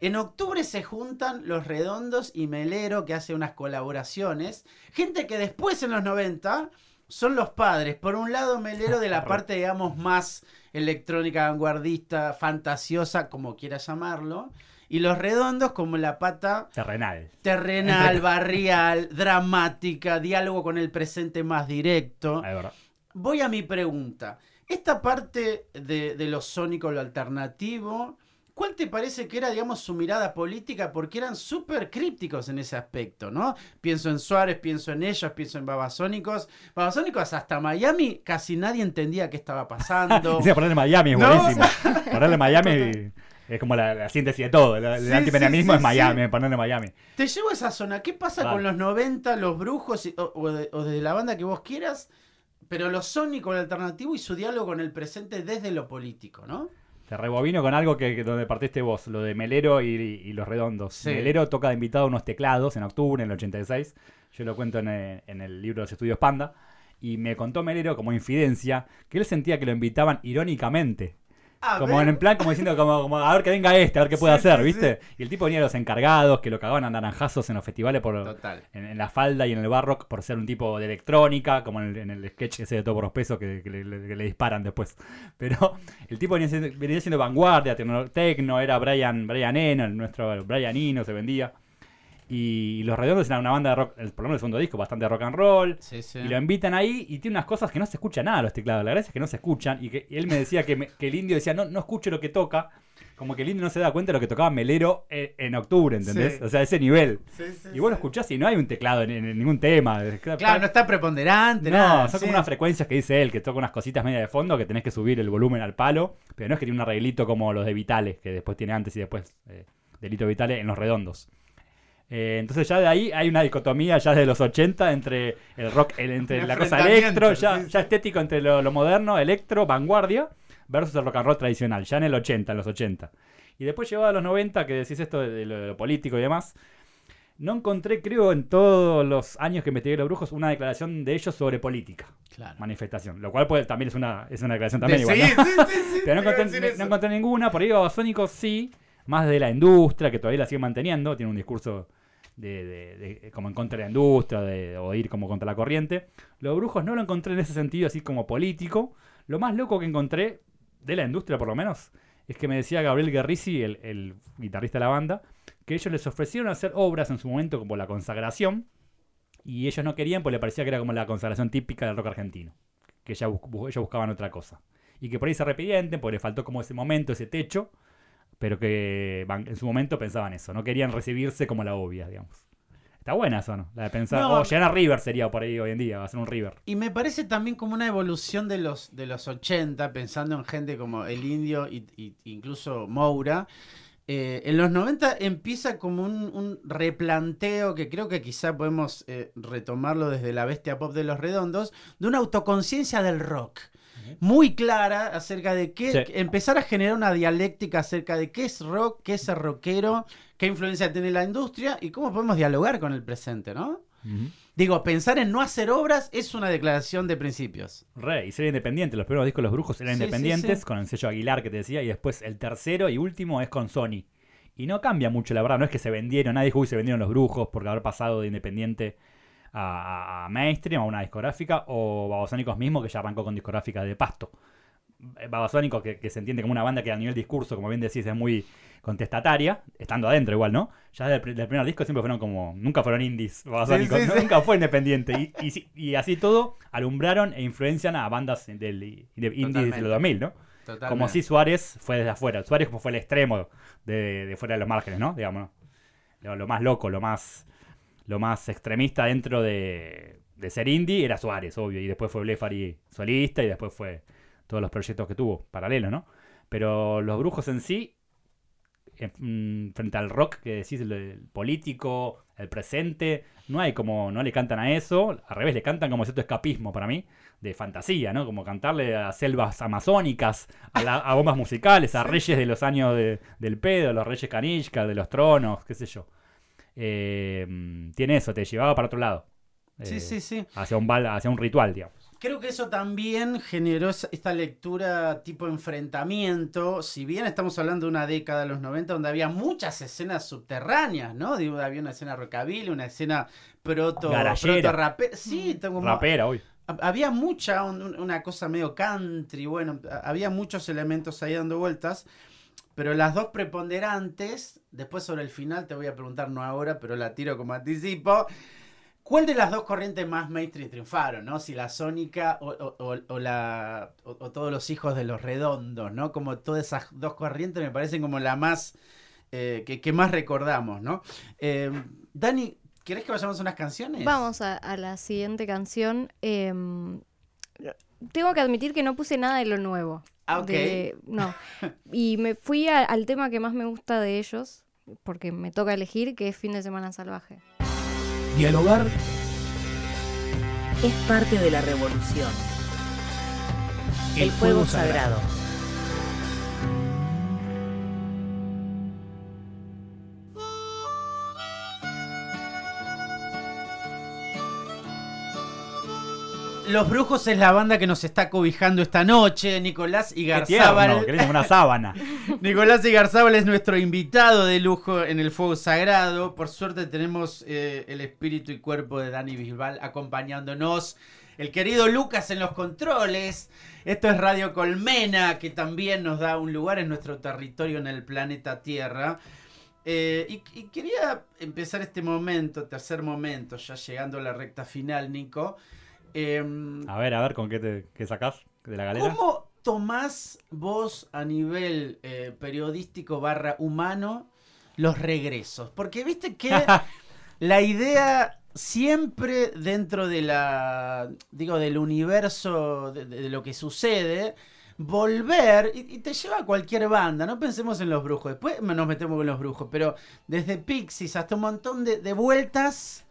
En octubre se juntan Los Redondos y Melero, que hace unas colaboraciones. Gente que después en los 90 son los padres. Por un lado, Melero de la (laughs) parte, digamos, más electrónica, vanguardista, fantasiosa, como quiera llamarlo. Y Los Redondos como la pata Terrenal. terrenal, barrial, dramática, diálogo con el presente más directo. Es verdad. Voy a mi pregunta. Esta parte de, de lo sónico, lo alternativo, ¿cuál te parece que era, digamos, su mirada política? Porque eran súper crípticos en ese aspecto, ¿no? Pienso en Suárez, pienso en ellos, pienso en Babasónicos. Babasónicos hasta Miami casi nadie entendía qué estaba pasando. (laughs) Dice ponerle Miami es No, buenísimo. (laughs) Ponerle Miami es como la, la síntesis de todo. El, Sí, sí, es sí, Miami, sí. ponerle Miami. Te llevo a esa zona. ¿Qué pasa Vale. con los 90, los brujos y- o, o de, o de la banda que vos quieras? Pero lo sónico, lo alternativo y su diálogo con el presente desde lo político, ¿no? Te rebobino con algo que, que donde partiste vos, lo de Melero y, y los redondos. Sí. Melero toca de invitado unos teclados en octubre, en el 86. Yo lo cuento en el, en el libro de los estudios Panda. Y me contó Melero como infidencia que él sentía que lo invitaban irónicamente. A Como ver. en plan, como diciendo, como, como, a ver que venga este, a ver qué puede Sí, hacer, sí, ¿viste? Y el tipo venía de los encargados, que lo cagaban a naranjazos en los festivales por, Total. en, en la falda y en el barrock por ser un tipo de electrónica, como en el, en el sketch ese de todo por los pesos que, que le, que le disparan después. (laughs) Pero el tipo venía siendo, venía siendo vanguardia, tecno, tecno, era Brian, Brian Eno, el nuestro Brian Eno se vendía. Y Los Redondos eran una banda de rock, el- por lo menos el segundo disco, bastante rock and roll. Sí, sí. Y lo invitan ahí y tiene unas cosas que no se escucha nada los teclados. La verdad es que no se escuchan. Y, que, y él me decía que, me- que el indio decía, no, no escucho lo que toca. Como que el indio no se da cuenta de lo que tocaba Melero en, en octubre, ¿entendés? Sí. O sea, ese nivel. Y vos lo escuchás y no hay un teclado en, en ningún tema. Claro, no está preponderante, No, nada. son como unas frecuencias que dice él, que toca unas cositas media de fondo, que tenés que subir el volumen al palo, pero no es que tiene un arreglito como los de Vitales, que después tiene antes y después, eh, Delito Vitales, en los redondos. Eh, entonces ya de ahí hay una dicotomía ya de los 80 entre el rock, el- entre la cosa electro, ya, sí, sí. ya estético entre lo, lo moderno, electro, vanguardia, versus el rock and roll tradicional, ya en el 80, en los 80. Y después llegado a los 90, que decís esto de, de lo, de lo político y demás, no encontré, creo, en todos los años que investigué los brujos, una declaración de ellos sobre política, Claro. manifestación. Lo cual puede- también es una, es una declaración también De- igual. sí, ¿no? sí, sí, sí, (laughs) Pero no encontré, no- no encontré ninguna. Por ahí Babasónicos sí, más de la industria, que todavía la sigue manteniendo. Tiene un discurso de, de- como en contra de la industria de, o ir como contra la corriente. Los brujos no lo encontré en ese sentido, así como político. Lo más loco que encontré, de la industria por lo menos, es que me decía Gabriel Guerrisi, el, guitarrista de la banda, que ellos les ofrecieron hacer obras en su momento como La Consagración. Y ellos no querían, pues le parecía que era como la consagración típica del rock argentino. Que ya ellos buscaban otra cosa y que por ahí se arrepienten porque le faltó como ese momento, ese techo, pero que en su momento pensaban eso, no querían recibirse como la obvia, digamos. Está buena eso, ¿no? La de pensar, No. oh, llegar a River sería por ahí hoy en día, va a ser un River. Y me parece también como una evolución de los, de los 80, pensando en gente como el indio y, y- incluso Moura. Eh, en los 90 empieza como un, un replanteo que creo que quizá podemos eh, retomarlo desde la bestia pop de los redondos, de una autoconciencia del rock. Muy clara acerca de qué, Sí. empezar a generar una dialéctica acerca de qué es rock, qué es rockero, qué influencia tiene la industria y cómo podemos dialogar con el presente, ¿no? Digo, pensar en no hacer obras es una declaración de principios. Re, y ser independiente. Los primeros discos de los brujos eran Sí, independientes, sí. con el sello Aguilar que te decía, y después el tercero y último es con Sony. Y no cambia mucho, la verdad. No es que se vendieron, nadie dijo que se vendieron los brujos por haber pasado de independiente a, mainstream, a una discográfica, o Babasónicos mismo, que ya arrancó con discográfica de pasto. Eh, Babasónicos, que, que se entiende como una banda que a nivel discurso, como bien decís, es muy contestataria, estando adentro igual, ¿no? Ya desde el, pri- del primer disco siempre fueron como, nunca fueron indies, Babasónicos, sí, ¿no? sí. nunca fue independiente. Y, y si- y así todo, alumbraron e influencian a bandas del, de indies Totalmente. de los 2000, ¿no? Totalmente. Como si Suárez fue desde afuera. Suárez como fue el extremo de, de fuera de los márgenes, ¿no? Digamos, lo, lo más loco, lo más, lo más extremista dentro de, de ser indie era Suárez, obvio. Y después fue Blefari solista y después fue todos los proyectos que tuvo paralelos, ¿no? Pero los brujos en sí, en- mm, frente al rock que decís, el, el político, el presente, no hay como, no le cantan a eso, al revés, le cantan como cierto escapismo para mí, de fantasía, ¿no? Como cantarle a selvas amazónicas, a, la- a bombas musicales, a (laughs) reyes de los años de- del pedo, los reyes Kanishka, de los tronos, qué sé yo. Eh, mm, tiene eso, te llevaba para otro lado. Sí, Eh, sí, sí. Hacia un, bal- hacia un ritual, digamos. Creo que eso también generó esta lectura tipo enfrentamiento. Si bien estamos hablando de una década de los 90 donde había muchas escenas subterráneas, ¿no? Digo, había una escena rockabilly, una escena proto, proto rape- Sí, tengo Rapera hoy. hab- había mucha, un- un- una cosa medio country, bueno, había muchos elementos ahí dando vueltas. Pero las dos preponderantes, después sobre el final te voy a preguntar, no ahora, pero la tiro como anticipo. ¿Cuál de las dos corrientes más mainstream triunfaron, no? Si la Sónica o, o- o- la, o, todos los hijos de los redondos, ¿no? Como todas esas dos corrientes me parecen como la más, eh, que, que más recordamos, ¿no? Eh, Dani, ¿querés que vayamos a unas canciones? Vamos a, a la siguiente canción. Em, tengo que admitir que no puse nada de lo nuevo. Ah, ok. De- no. (laughs) Y me fui a- al tema que más me gusta de ellos, porque me toca elegir, que es Fin de Semana Salvaje. Dialogar Es parte de la revolución. el fuego sagrado. Los Brujos es la banda que nos está cobijando esta noche, Nicolás y Qué tierno, una sábana. (laughs) Nicolás Igarzábal es nuestro invitado de lujo en el Fuego Sagrado. Por suerte tenemos eh, el espíritu y cuerpo de Dani Bisbal acompañándonos. El querido Lucas en los controles. Esto es Radio Colmena, que también nos da un lugar en nuestro territorio en el planeta Tierra. Eh, y, y quería empezar este momento, tercer momento, ya llegando a la recta final, Nico. Em, A ver, a ver, ¿con qué te qué sacás de la galera? ¿Cómo tomás vos a nivel eh, periodístico barra humano los regresos? Porque viste que (laughs) la idea siempre dentro de la, digo, del universo de, de lo que sucede, volver y, y te lleva a cualquier banda, no pensemos en los brujos, después nos metemos con los brujos, pero desde Pixies hasta un montón de, de vueltas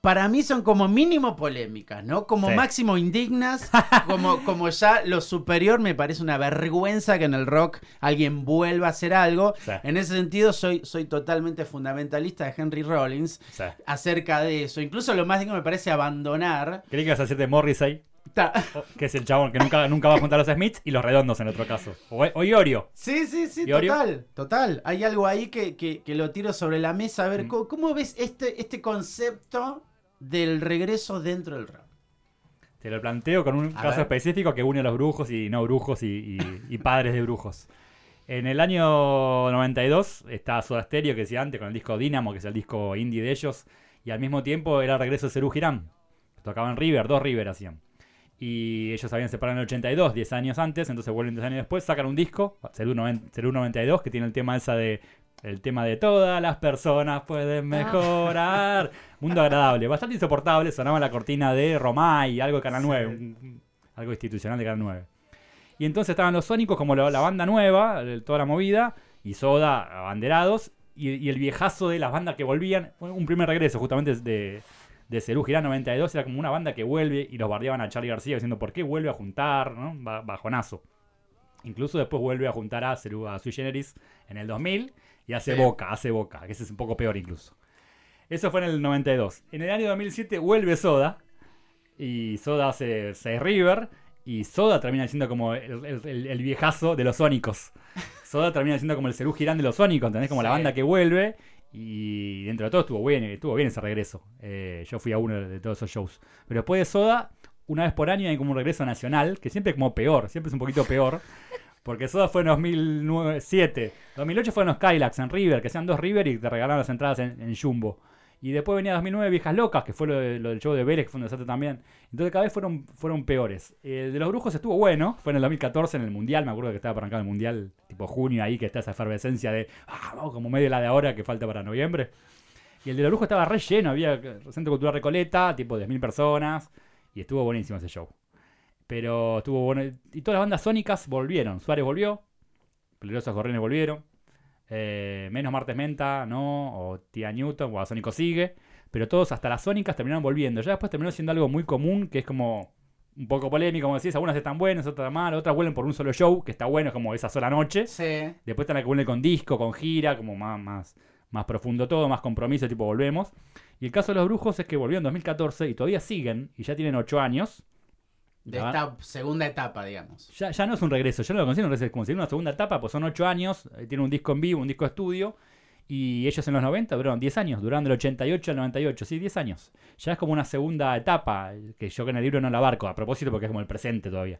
para mí son como mínimo polémicas, ¿no? Como Sí. máximo indignas, (laughs) como, como ya lo superior me parece una vergüenza que en el rock alguien vuelva a hacer algo. Sí. En ese sentido soy, soy totalmente fundamentalista de Henry Rollins acerca de eso. Incluso lo más digno me parece abandonar. creí que ibas a decir de Morrissey, Ta- que es el chabón que nunca, nunca va a juntar a los Smiths, y los redondos en otro caso. O, o Iorio. Sí, sí, sí, total, total. Hay algo ahí que, que- que lo tiro sobre la mesa. A ver, Mm. ¿cómo, cómo ves este, este concepto del regreso dentro del rap? Te lo planteo con un A caso ver. específico que une a los brujos y no brujos y, y- y padres de brujos. En el año 92 está Soda Stereo, que decía antes, con el disco Dynamo, que es el disco indie de ellos, y al mismo tiempo era el regreso de Serú Girán. Tocaban River, dos River hacían. Y ellos habían separado en el 82, 10 años antes, entonces vuelven 10 años después, sacan un disco, Serú 92, que tiene el tema esa de el tema de todas las personas pueden mejorar. Mundo agradable, bastante insoportable, sonaba la cortina de Romay, algo de Canal 9, un- un- algo institucional de Canal 9. Y entonces estaban los Sónicos como la, la banda nueva, el- toda la movida, y Soda abanderados, y, y el viejazo de las bandas que volvían, fue un primer regreso justamente de, de Cerú Girán 92, era como una banda que vuelve y los bardeaban a Charlie García diciendo por qué vuelve a juntar, ¿no? Ba- bajonazo. Incluso después vuelve a juntar a Cerú, a Sui Generis en el 2000 y hace Sí. boca, hace boca, que ese es un poco peor incluso. Eso fue en el 92. En el año 2007 vuelve Soda y Soda hace 6 River y Soda termina siendo como el, el- el- el viejazo de los Sónicos. Soda termina siendo como el Cerú Girán de los Sónicos, ¿entendés? Como la banda que vuelve y dentro de todo estuvo bien, estuvo bien ese regreso. Eh, yo fui a uno de todos esos shows. Pero después de Soda, una vez por año hay como un regreso nacional, que siempre es como peor, siempre es un poquito peor. (laughs) Porque Soda fue en 2007. 2008 fueron los Kylax en River, que sean dos River y te regalaron las entradas en, Jumbo. Y después venía 2009 Viejas Locas, que fue lo, de- lo del show de Vélez, que fue un desastre también. Entonces cada vez fueron, fueron peores. El de los Brujos estuvo bueno, fue en el 2014 en el Mundial, me acuerdo que estaba arrancar el Mundial, tipo junio ahí, que está esa efervescencia de, ah, como medio la de ahora que falta para noviembre. Y el de los Brujos estaba re lleno, había Centro Cultural Recoleta, tipo 10.000 personas, y estuvo buenísimo ese show. Pero estuvo bueno. Y todas las bandas sónicas volvieron. Suárez volvió. Peligrosos Gorriones volvieron. eh, menos Martes Menta, ¿no? O Tía Newton, o Sónico sigue. Pero todos, hasta las sónicas, terminaron volviendo. Ya después terminó siendo algo muy común, que es como un poco polémico, como decís. Algunas están buenas, otras están mal. Otras vuelven por un solo show, que está bueno, es como esa sola noche. Sí. Después están las que vuelven con disco, con gira, como más, más, más profundo todo, más compromiso, tipo volvemos. Y el caso de los brujos es que volvió en 2014 y todavía siguen, y ya tienen 8 años. De esta segunda etapa, digamos. Ya, ya no es un regreso, yo no lo considero un regreso, es como si una segunda etapa, pues son 8 años, eh, tienen un disco en vivo, un disco estudio, y ellos en los 90 duraron 10 años, duraron del 88 al 98, sí, 10 años. Ya es como una segunda etapa, que yo que en el libro no la abarco, a propósito porque es como el presente todavía.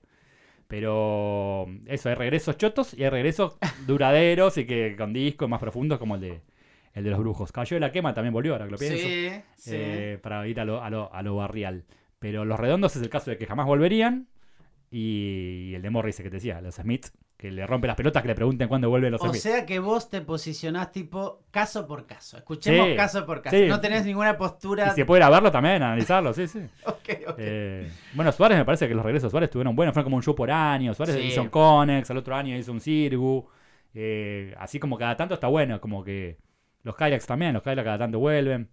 Pero eso, hay regresos chotos y hay regresos (laughs) duraderos y que con discos más profundos como el de, el de los brujos. Cayó de la quema también volvió, ahora que lo pienso Sí, sí. eh, para ir a lo, a, lo, a lo barrial. Pero los redondos es el caso de que jamás volverían. Y el de Morris que te decía, los Smiths, que le rompe las pelotas, que le pregunten cuándo vuelven los o Smiths. sea que vos te posicionás tipo caso por caso. Escuchemos Sí, caso por caso. sí. No tenés ninguna postura. Y si puede ir a verlo también, analizarlo, sí, sí. (laughs) Ok, ok. Eh, bueno, Suárez me parece que los regresos de Suárez estuvieron buenos, fueron como un show por año. Suárez Sí. hizo un Conex, al otro año hizo un Cirgu. eh, así como cada tanto está bueno, como que los Kylax también, los Kylax cada tanto vuelven.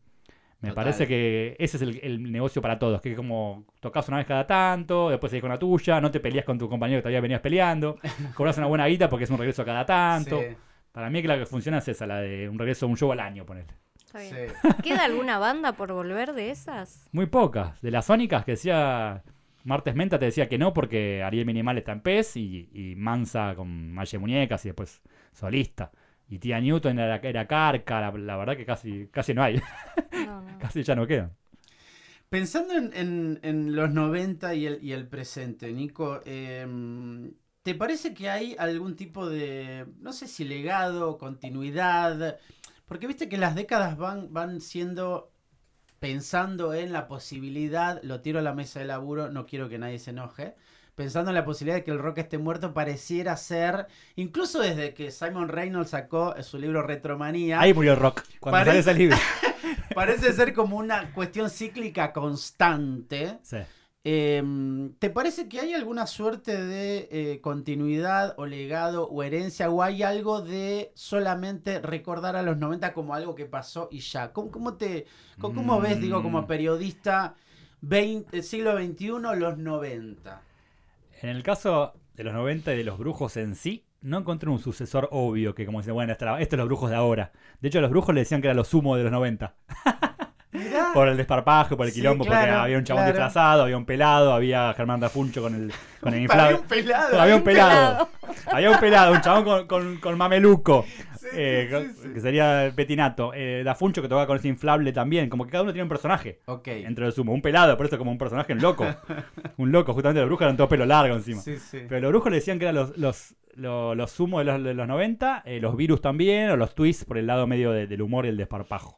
Me Total. parece que ese es el, el negocio para todos, que como tocas una vez cada tanto, después seguís con la tuya, no te peleas con tu compañero que todavía venías peleando, (laughs) cobras una buena guita porque es un regreso cada tanto. Sí, Para mí que la que funciona es esa, la de un regreso, un show al año, ponele. Está bien. sí. ¿Queda alguna banda por volver de esas? Muy pocas. De las sónicas que decía Martes Menta, te decía que no porque Ariel Minimal está en PES y, y Mansa con Malle Muñecas y después solista. Y Tía Newton era, era Carca, la, la verdad que casi, casi no hay, No, (laughs) no. casi ya no quedan. Pensando en, en- en los 90 y el, y el presente, Nico, eh, ¿te parece que hay algún tipo de, no sé si legado, continuidad? Porque viste que las décadas van, van siendo pensando en la posibilidad, lo tiro a la mesa de laburo, no quiero que nadie se enoje, pensando en la posibilidad de que el rock esté muerto, pareciera ser, incluso desde que Simon Reynolds sacó su libro Retromanía, Ahí murió el rock. Cuando Parece- sale ese libro. (laughs) parece ser como una cuestión cíclica constante. Sí. Eh, ¿Te parece que hay alguna suerte de eh, continuidad o legado o herencia o hay algo de solamente recordar a los 90 como algo que pasó y ya? ¿Cómo, cómo te, cómo, ves, digo, como Mm. periodista 20, siglo XXI, los 90? En el caso de los 90 y de los brujos en sí, no encontré un sucesor obvio que como dicen, bueno, estos son los brujos de ahora. De hecho, los brujos le decían que era lo sumo de los 90. (laughs) Mirá. Por el desparpajo, por el Sí, quilombo, porque había un chabón claro. disfrazado, había un pelado, había Germán Dafuncho con el, con el Había inflable. un pelado. Había un pelado. Había un pelado, un chabón con, con, con mameluco. Sí, eh, sí, con- sí, sí. Que sería el petinato. Eh, Dafuncho que tocaba con ese inflable también. Como que cada uno tiene un personaje. Ok. Entre los sumo. Un pelado, por eso como un personaje, un loco. (laughs) un loco, justamente los brujos eran todo pelo largo encima. Sí, sí. Pero los brujos le decían que eran los, los, los, los sumos de los, de los 90, eh, los virus también, o los twists por el lado medio de- del humor y el desparpajo.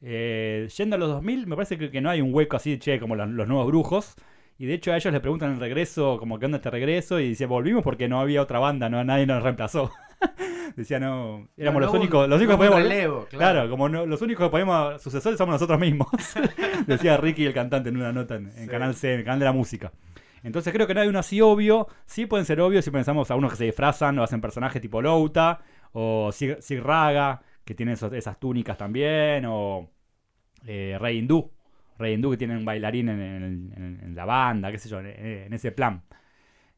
Eh, yendo a los 2000, me parece que, que no hay un hueco así, che, como los, los nuevos brujos. Y de hecho a ellos les preguntan el regreso, como que onda este regreso, y dicen, volvimos porque no había otra banda, no nadie nos reemplazó. (laughs) Decía, no, éramos No, los no únicos, los únicos no que relevo, Claro, claro. como los únicos que podemos sucesores somos nosotros mismos. (laughs) Decía Ricky el cantante en una nota en, en Sí. Canal C, en el canal de la música. Entonces creo que no hay uno así obvio. Sí pueden ser obvios si pensamos a unos que se disfrazan o hacen personajes tipo Louta o Sig Raga, que tienen esos- esas túnicas también, o eh, Rey Hindú. Rey Hindú que tiene un bailarín en, en- en- en la banda, qué sé yo, en, en ese plan.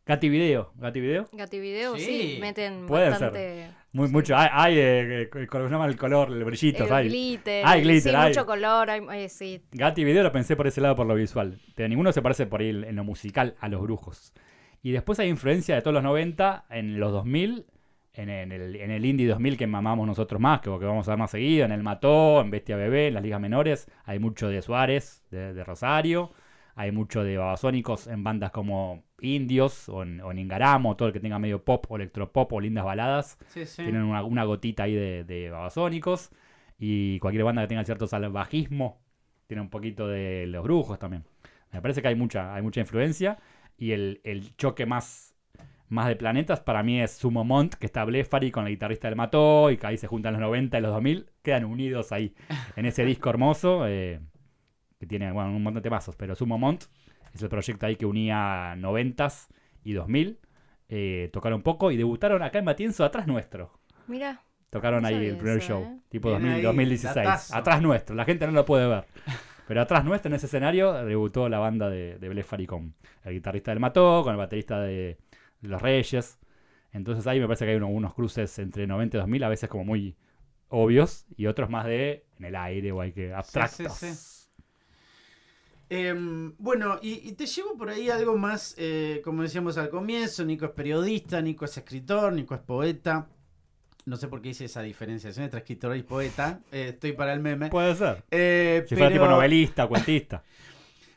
Gati Video, Gati Video. Gativideo, sí. Sí. meten Pueden bastante. Muy, Mucho, hay, hay eh, eh, ¿cómo se llama el color, el brillito, El hay. glitter. Hay glitter, sí, hay. mucho color. Hay, eh, sí. Gatti Video lo pensé por ese lado por lo visual. Pero ninguno se parece por ahí en lo musical a los brujos. Y después hay influencia de todos los 90, en los 2000, en, en el, en el Indie 2000 que mamamos nosotros más, que, que vamos a ver más seguido, en el Mató, en Bestia Bebé, en las ligas menores. Hay mucho de Suárez, de, de Rosario. Hay mucho de babasónicos en bandas como Indios o en, o en Ingaramo, todo el que tenga medio pop o electropop o lindas baladas. Sí, sí. Tienen una, una gotita ahí de, de babasónicos. Y cualquier banda que tenga cierto salvajismo tiene un poquito de los brujos también. Me parece que hay mucha, hay mucha influencia. Y el, el choque más, más de planetas para mí es Sumo Mont, que está Blefari con la guitarrista del Mató. Y que ahí se juntan los 90 y los 2000. Quedan unidos ahí en ese disco hermoso. eh, que tiene bueno, un montón de temazos. Pero Sumo Mont es el proyecto ahí que unía 90s y 2000. Eh, tocaron poco y debutaron acá en Matienzo atrás nuestro. Mira. Tocaron ahí el primer eso, show, ¿eh? tipo Bien 2000, ahí, 2016. datazo. Atrás nuestro, la gente no lo puede ver. (laughs) Pero atrás nuestro, en ese escenario, debutó la banda de, de Blefari con el guitarrista del Mató, con el baterista de Los Reyes. Entonces ahí me parece que hay uno- unos cruces entre 90 y 2000, a veces como muy obvios y otros más de en el aire o hay que abstractos. sí, sí. Em, bueno, y, y te llevo por ahí algo más, eh, como decíamos al comienzo, Nico es periodista, Nico es escritor, Nico es poeta. No sé por qué hice esa diferenciación entre escritor y poeta. eh, estoy para el meme. Puede ser. Eh, Si fuera tipo novelista, cuentista. (laughs)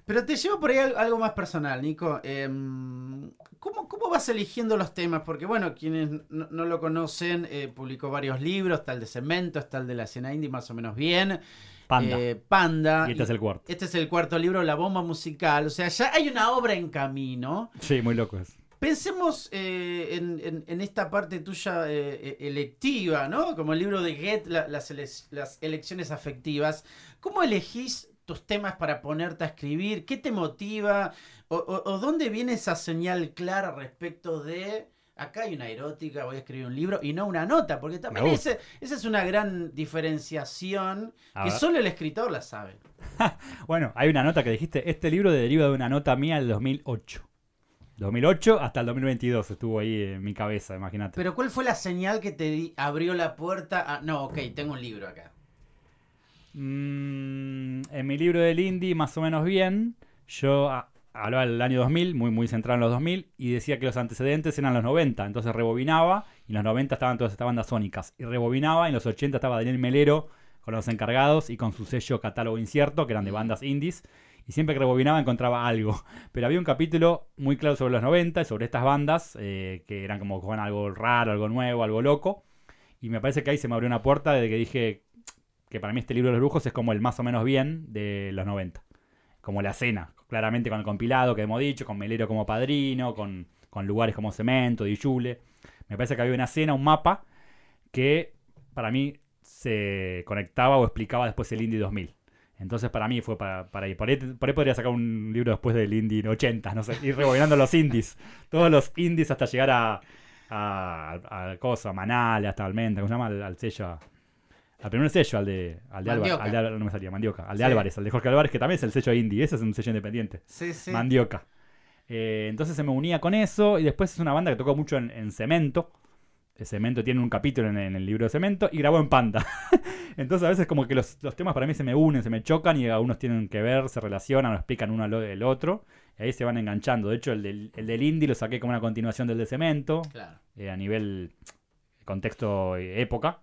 Pero te llevo por ahí al- algo más personal, Nico. Em, ¿cómo, cómo vas eligiendo los temas? Porque, bueno, quienes no, no lo conocen, eh, publicó varios libros. Está el de Cemento, está el de la escena indie, más o menos bien. Panda. Eh, Panda. y este es el cuarto. Este es el cuarto libro, La Bomba Musical. O sea, ya hay una obra en camino. Sí, muy loco es. Pensemos eh, en, en- en esta parte tuya eh, electiva, ¿no? Como el libro de Get, la- las, ele- las elecciones afectivas. ¿Cómo elegís tus temas para ponerte a escribir? ¿Qué te motiva? ¿O, o- o dónde viene esa señal clara respecto de... Acá hay una erótica, voy a escribir un libro y no una nota, porque también ese- esa es una gran diferenciación A que ver. solo el escritor la sabe. (laughs) Bueno, hay una nota que dijiste, este libro deriva de una nota mía del 2008. 2008 hasta el 2022 estuvo ahí en mi cabeza, imagínate. Pero ¿cuál fue la señal que te di- abrió la puerta a... No, ok, tengo un libro acá. Mm, en mi libro del indie, más o menos bien, yo ah, hablaba del año 2000, muy, muy centrado en los 2000, y decía que los antecedentes eran los 90, entonces rebobinaba, y en los 90 estaban todas estas bandas sónicas, y rebobinaba, y en los 80 estaba Daniel Melero con los encargados y con su sello catálogo incierto, que eran de bandas indies, y siempre que rebobinaba encontraba algo. (laughs) Pero había un capítulo muy claro sobre los 90 y sobre estas bandas, eh, que eran como con algo raro, algo nuevo, algo loco, y me parece que ahí se me abrió una puerta de que dije, que para mí este libro de los brujos es como el más o menos bien de los 90. Como la cena, claramente con el compilado que hemos dicho, con Melero como padrino, con, con lugares como Cemento, Dijule. Me parece que había una cena, un mapa, que para mí se conectaba o explicaba después el Indie 2000. Entonces para mí fue para, para. Por ahí. podría sacar un libro después del Indie 80, no sé, ir rebobinando los indies. Todos los indies hasta llegar a, a, cosa, Manal, hasta Almenta, ¿cómo se llama? Al, al sello. Al primer sello, al de, al de Álvarez. Al de Álvarez, no me salía, Mandioca. Al de Sí. Álvarez, al de Jorge Álvarez, que también es el sello indie. Ese es un sello independiente. Sí, sí. Mandioca. Eh, entonces se me unía con eso. Y después es una banda que tocó mucho en, en Cemento. El Cemento tiene un capítulo en, en el libro de Cemento y grabó en Panda. (laughs) entonces a veces como que los, los temas para mí se me unen, se me chocan y algunos tienen que ver, se relacionan o explican uno al otro. Y ahí se van enganchando. De hecho, el del, el del indie lo saqué como una continuación del de Cemento Claro. eh, a nivel contexto eh, época.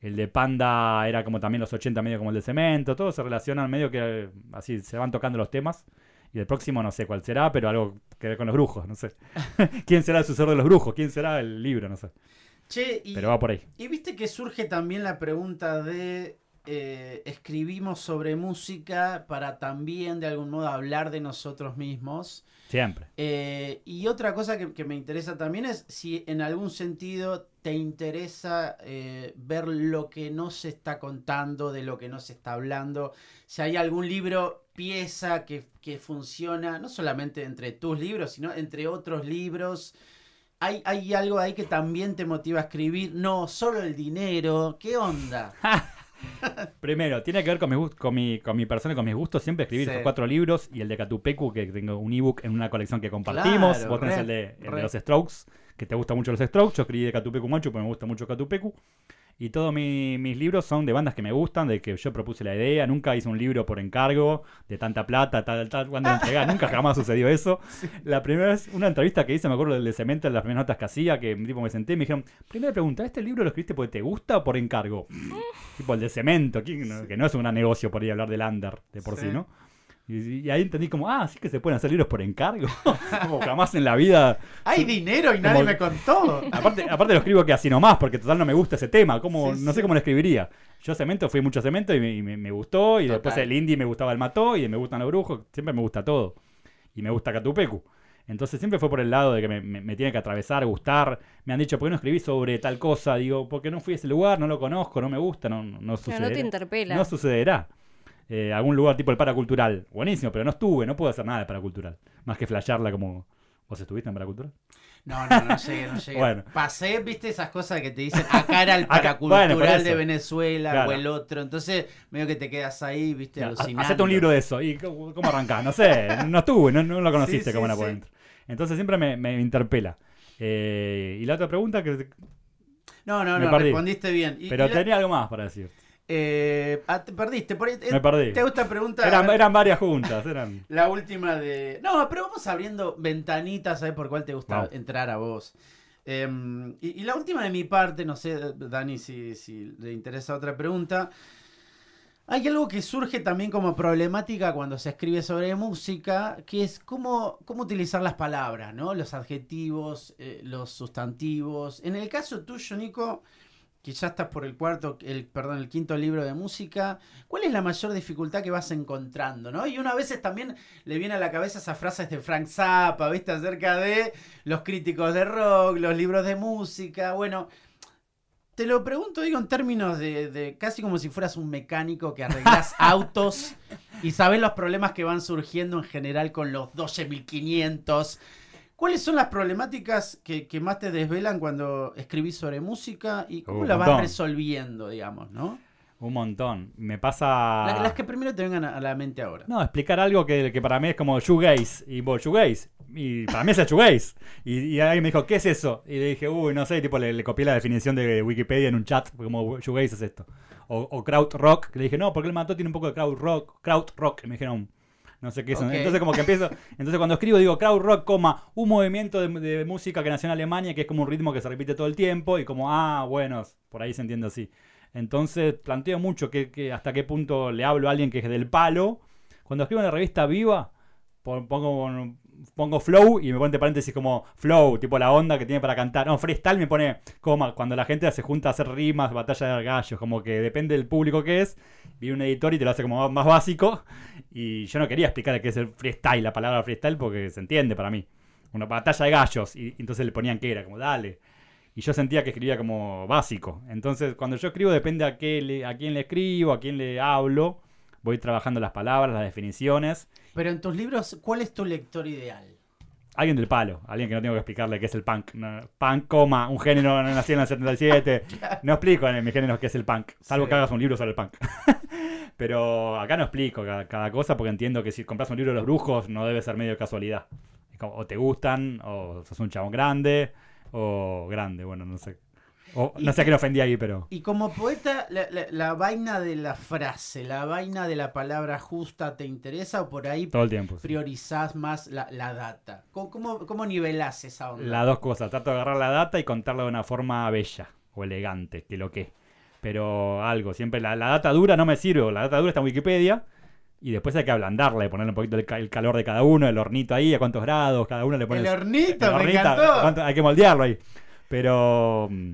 El de Panda era como también los 80 medio como el de Cemento, todos se relacionan medio que eh, así se van tocando los temas. Y el próximo no sé cuál será, pero algo que ver con los brujos, no sé. (laughs) (laughs) ¿Quién será el sucesor de los brujos? ¿Quién será el libro? No sé. Che, y, Pero va por ahí. y viste que surge también la pregunta de eh, escribimos sobre música para también de algún modo hablar de nosotros mismos. Siempre. Eh, y otra cosa que, que me interesa también es si en algún sentido te interesa eh, ver lo que no se está contando, de lo que no se está hablando. Si hay algún libro, pieza que, que funciona, no solamente entre tus libros, sino entre otros libros. Hay, hay algo ahí que también te motiva a escribir. No, solo el dinero. ¿Qué onda? (laughs) (laughs) Primero, tiene que ver con mi, con mi, con mi persona y con mis gustos. Siempre escribir Sí. esos cuatro libros y el de Catupecu, que tengo un ebook en una colección que compartimos. Claro, Vos tenés re, el, de, el de re. los Strokes, que te gustan mucho los Strokes. Yo escribí de Catupecu Machu, porque me gusta mucho Catupecu. Y todos mi- mis libros son de bandas que me gustan, de que yo propuse la idea. Nunca hice un libro por encargo, de tanta plata, tal, tal, cuando lo entregué. Nunca jamás sucedió eso. (laughs) La primera vez, una entrevista que hice, me acuerdo del de Cemento, en las primeras notas que hacía, que tipo me senté y me dijeron, primera pregunta, ¿este libro lo escribiste porque te gusta o por encargo? (laughs) tipo el de Cemento, que no, que no es un gran negocio por ahí hablar del under de por sí, Sí. ¿no? Y, y ahí entendí como, ah, sí que se pueden hacer libros por encargo. (laughs) como jamás en la vida Hay dinero y nadie Como- me contó. Aparte, aparte lo escribo que así nomás, porque total no me gusta ese tema. ¿Cómo, Sí, no sí. sé cómo lo escribiría. Yo cemento, fui mucho a cemento y me, y me- me gustó. Y Total. después el indie me gustaba el mató y me gustan los brujos. Siempre me gusta todo. Y me gusta Catupecu. Entonces siempre fue por el lado de que me, me- me tiene que atravesar, gustar. Me han dicho, ¿por qué no escribí sobre tal cosa? Digo, porque no fui a ese lugar, no lo conozco, no me gusta, no, no Pero sucederá. no te interpela. No sucederá. Eh, algún lugar tipo el paracultural. Buenísimo, pero no estuve, no puedo hacer nada de paracultural. Más que flashearla como... ¿Vos estuviste en paracultural? No, no, no llegué, no (laughs) llegué. Bueno. Pasé, viste esas cosas que te dicen, acá era el (laughs) paracultural bueno, por de. Venezuela Claro. o el otro. Entonces, medio que te quedas ahí, viste, ha- alucinando. Hacete un libro de eso. ¿Y cómo, cómo arrancás? No sé, no estuve, no, no lo conociste Sí, sí, cómo era por sí. dentro. Entonces siempre me, me interpela. Eh, y la otra pregunta que... No, no, Me no, perdí. respondiste bien. Y- Pero y la- tenía algo más para decir. Eh, ah, te perdiste. Por ahí, eh, Me perdí. ¿Te gusta preguntar? Eran, eran varias juntas, eran. (laughs) La última de. No, pero vamos abriendo ventanitas, ¿sabes por cuál te gusta entrar a vos? Em, y, y la última de mi parte, no sé, Dani, si, si le interesa otra pregunta. Hay algo que surge también como problemática cuando se escribe sobre música, que es cómo, cómo utilizar las palabras, ¿no? Los adjetivos, eh, los sustantivos. En el caso tuyo, Nico, que ya estás por el cuarto, el, perdón, el quinto libro de música, ¿cuál es la mayor dificultad que vas encontrando, no? Y una veces también le viene a la cabeza esas frases de Frank Zappa, ¿viste? Acerca de los críticos de rock, los libros de música, bueno... Te lo pregunto, digo, en términos de, de casi como si fueras un mecánico que arreglas (laughs) autos y sabes los problemas que van surgiendo en general con los 12500. ¿Cuáles son las problemáticas que, que más te desvelan cuando escribís sobre música y cómo Uh, las vas montón. resolviendo, digamos, ¿no? Un montón. Me pasa. La- las que primero te vengan a, la mente ahora. No, explicar algo que, que para mí es como shoegaze. Y vos, shoegaze. Y para mí es el shoegaze. Y, y alguien me dijo, ¿qué es eso? Y le dije, uy, no sé. y tipo, le, le copié la definición de Wikipedia en un chat. Como shoegaze es esto. O, o kraut rock. Que le dije, no, porque el mató tiene un poco de kraut rock. Kraut rock. Y me dijeron, no sé qué es. Ok. Entonces, como que empiezo. Entonces, cuando escribo, digo kraut rock, coma, un movimiento de, de música que nació en Alemania, que es como un ritmo que se repite todo el tiempo. Y como, ah, bueno, por ahí se entiende así. Entonces planteo mucho que, que hasta qué punto le hablo a alguien que es del palo. Cuando escribo en la revista Viva, pon- pongo, pongo flow y me pone entre paréntesis como flow, tipo la onda que tiene para cantar. No, freestyle me pone como cuando la gente se junta a hacer rimas, batalla de gallos, como que depende del público que es. Vi un editor y te lo hace como más básico. Y yo no quería explicar qué es el freestyle, la palabra freestyle, porque se entiende para mí. Una batalla de gallos. Y, entonces le ponían que era, como dale. Y yo sentía que escribía como básico. Entonces, cuando yo escribo, depende a, a quién le escribo, a quién le hablo. Voy trabajando las palabras, las definiciones. Pero en tus libros, ¿cuál es tu lector ideal? Alguien del palo, alguien que no tengo que explicarle qué es el punk. No, punk, coma, un género no nació en el 77. (laughs) No explico en mi género qué es el punk, salvo Sí. que hagas un libro sobre el punk. (laughs) Pero acá no explico cada, cada cosa porque entiendo que si compras un libro de los brujos no debe ser medio casualidad. O te gustan, o sos un chabón grande, o grande, bueno, no sé. O, no sé a quién ofendí ahí, pero... Y como poeta, la, la- la vaina de la frase, la vaina de la palabra justa, ¿te interesa o por ahí Todo el tiempo. sí. priorizás más la, la data? ¿Cómo, cómo, cómo nivelás esa onda? Las dos cosas. Trato de agarrar la data y contarla de una forma bella o elegante, que lo que. Pero algo, siempre la, la data dura no me sirve. La data dura está en Wikipedia. Y después hay que ablandarla y ponerle un poquito el, ca- el calor de cada uno, el hornito ahí, a cuántos grados, cada uno le pone. El hornito, el me hornito, encantó. cuánto- hay que moldearlo ahí. Pero mm,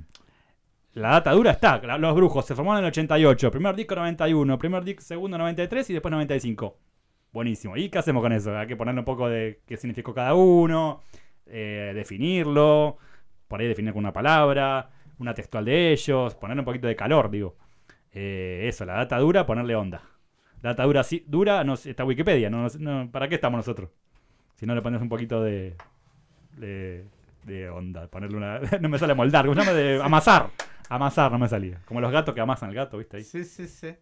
la data dura está. La- Los brujos se formaron en el 88, primer disco 91, primer disco segundo 93 y después 95. Buenísimo. ¿Y qué hacemos con eso? Hay que ponerle un poco de qué significó cada uno, eh, definirlo, por ahí definir con una palabra, una textual de ellos, ponerle un poquito de calor, digo. Eh, eso, la data dura, ponerle onda. La data dura, sí, dura, no, está Wikipedia, no, no- ¿para qué estamos nosotros? Si no le pones un poquito de, de, de onda, ponerle una... (laughs) no me sale moldar, ¿cómo se llama? De amasar. Amasar, no me salía. Como los gatos que amasan el gato, ¿viste? Ahí. Sí, sí, sí.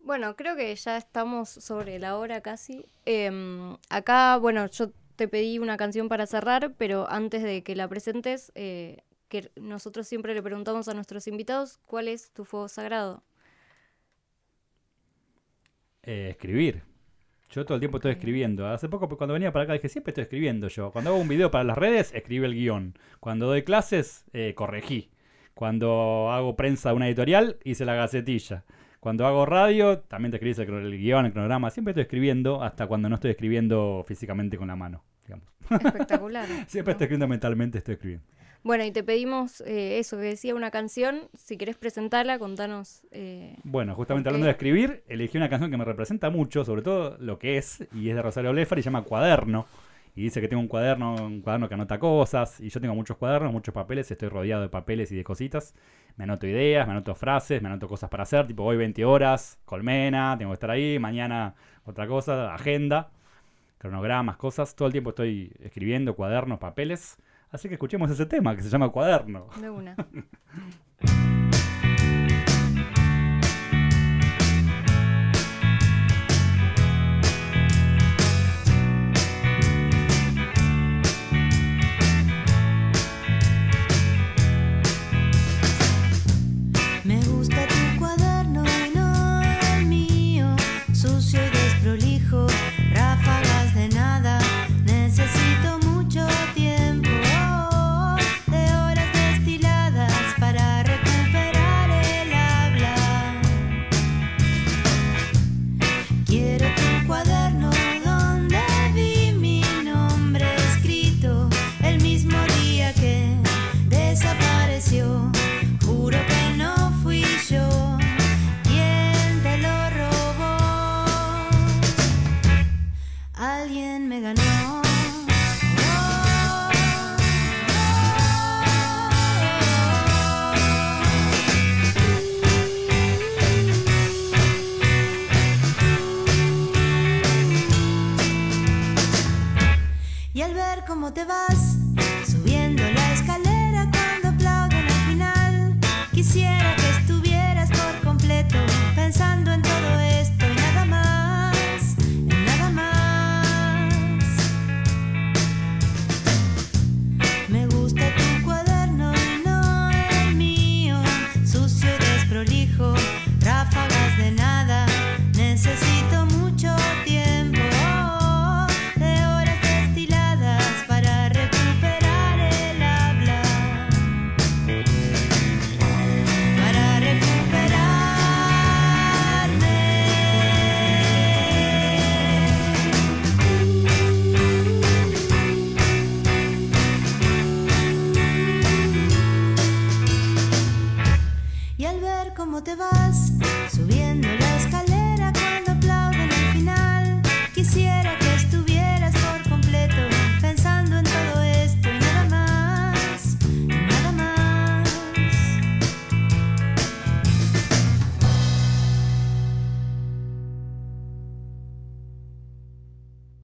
Bueno, creo que ya estamos sobre la hora casi. Em, acá, bueno, yo te pedí una canción para cerrar, pero antes de que la presentes, eh, que nosotros siempre le preguntamos a nuestros invitados cuál es tu fuego sagrado. Eh, escribir. Yo todo el tiempo estoy escribiendo. Hace poco, cuando venía para acá, dije, siempre estoy escribiendo yo. Cuando hago un video para las redes, escribo el guion. Cuando doy clases, eh, corregí. Cuando hago prensa de una editorial, hice la gacetilla. Cuando hago radio, también te escribís el, guion, el cronograma. Siempre estoy escribiendo, hasta cuando no estoy escribiendo físicamente con la mano. Digamos. Espectacular. (laughs) Siempre ¿no? estoy escribiendo mentalmente, estoy escribiendo. Bueno, y te pedimos eh, eso, que decía una canción. Si querés presentarla, contanos. eh, Bueno, justamente hablando de escribir, elegí una canción que me representa mucho, sobre todo lo que es, y es de Rosario Blefar y se llama Cuaderno. Y dice que tengo un cuaderno, un cuaderno que anota cosas, y yo tengo muchos cuadernos, muchos papeles, estoy rodeado de papeles y de cositas. Me anoto ideas, me anoto frases, me anoto cosas para hacer, tipo hoy 20 horas, colmena, tengo que estar ahí, mañana otra cosa, agenda, cronogramas, cosas. Todo el tiempo estoy escribiendo cuadernos, papeles. Así que escuchemos ese tema que se llama Cuaderno. de una. (laughs)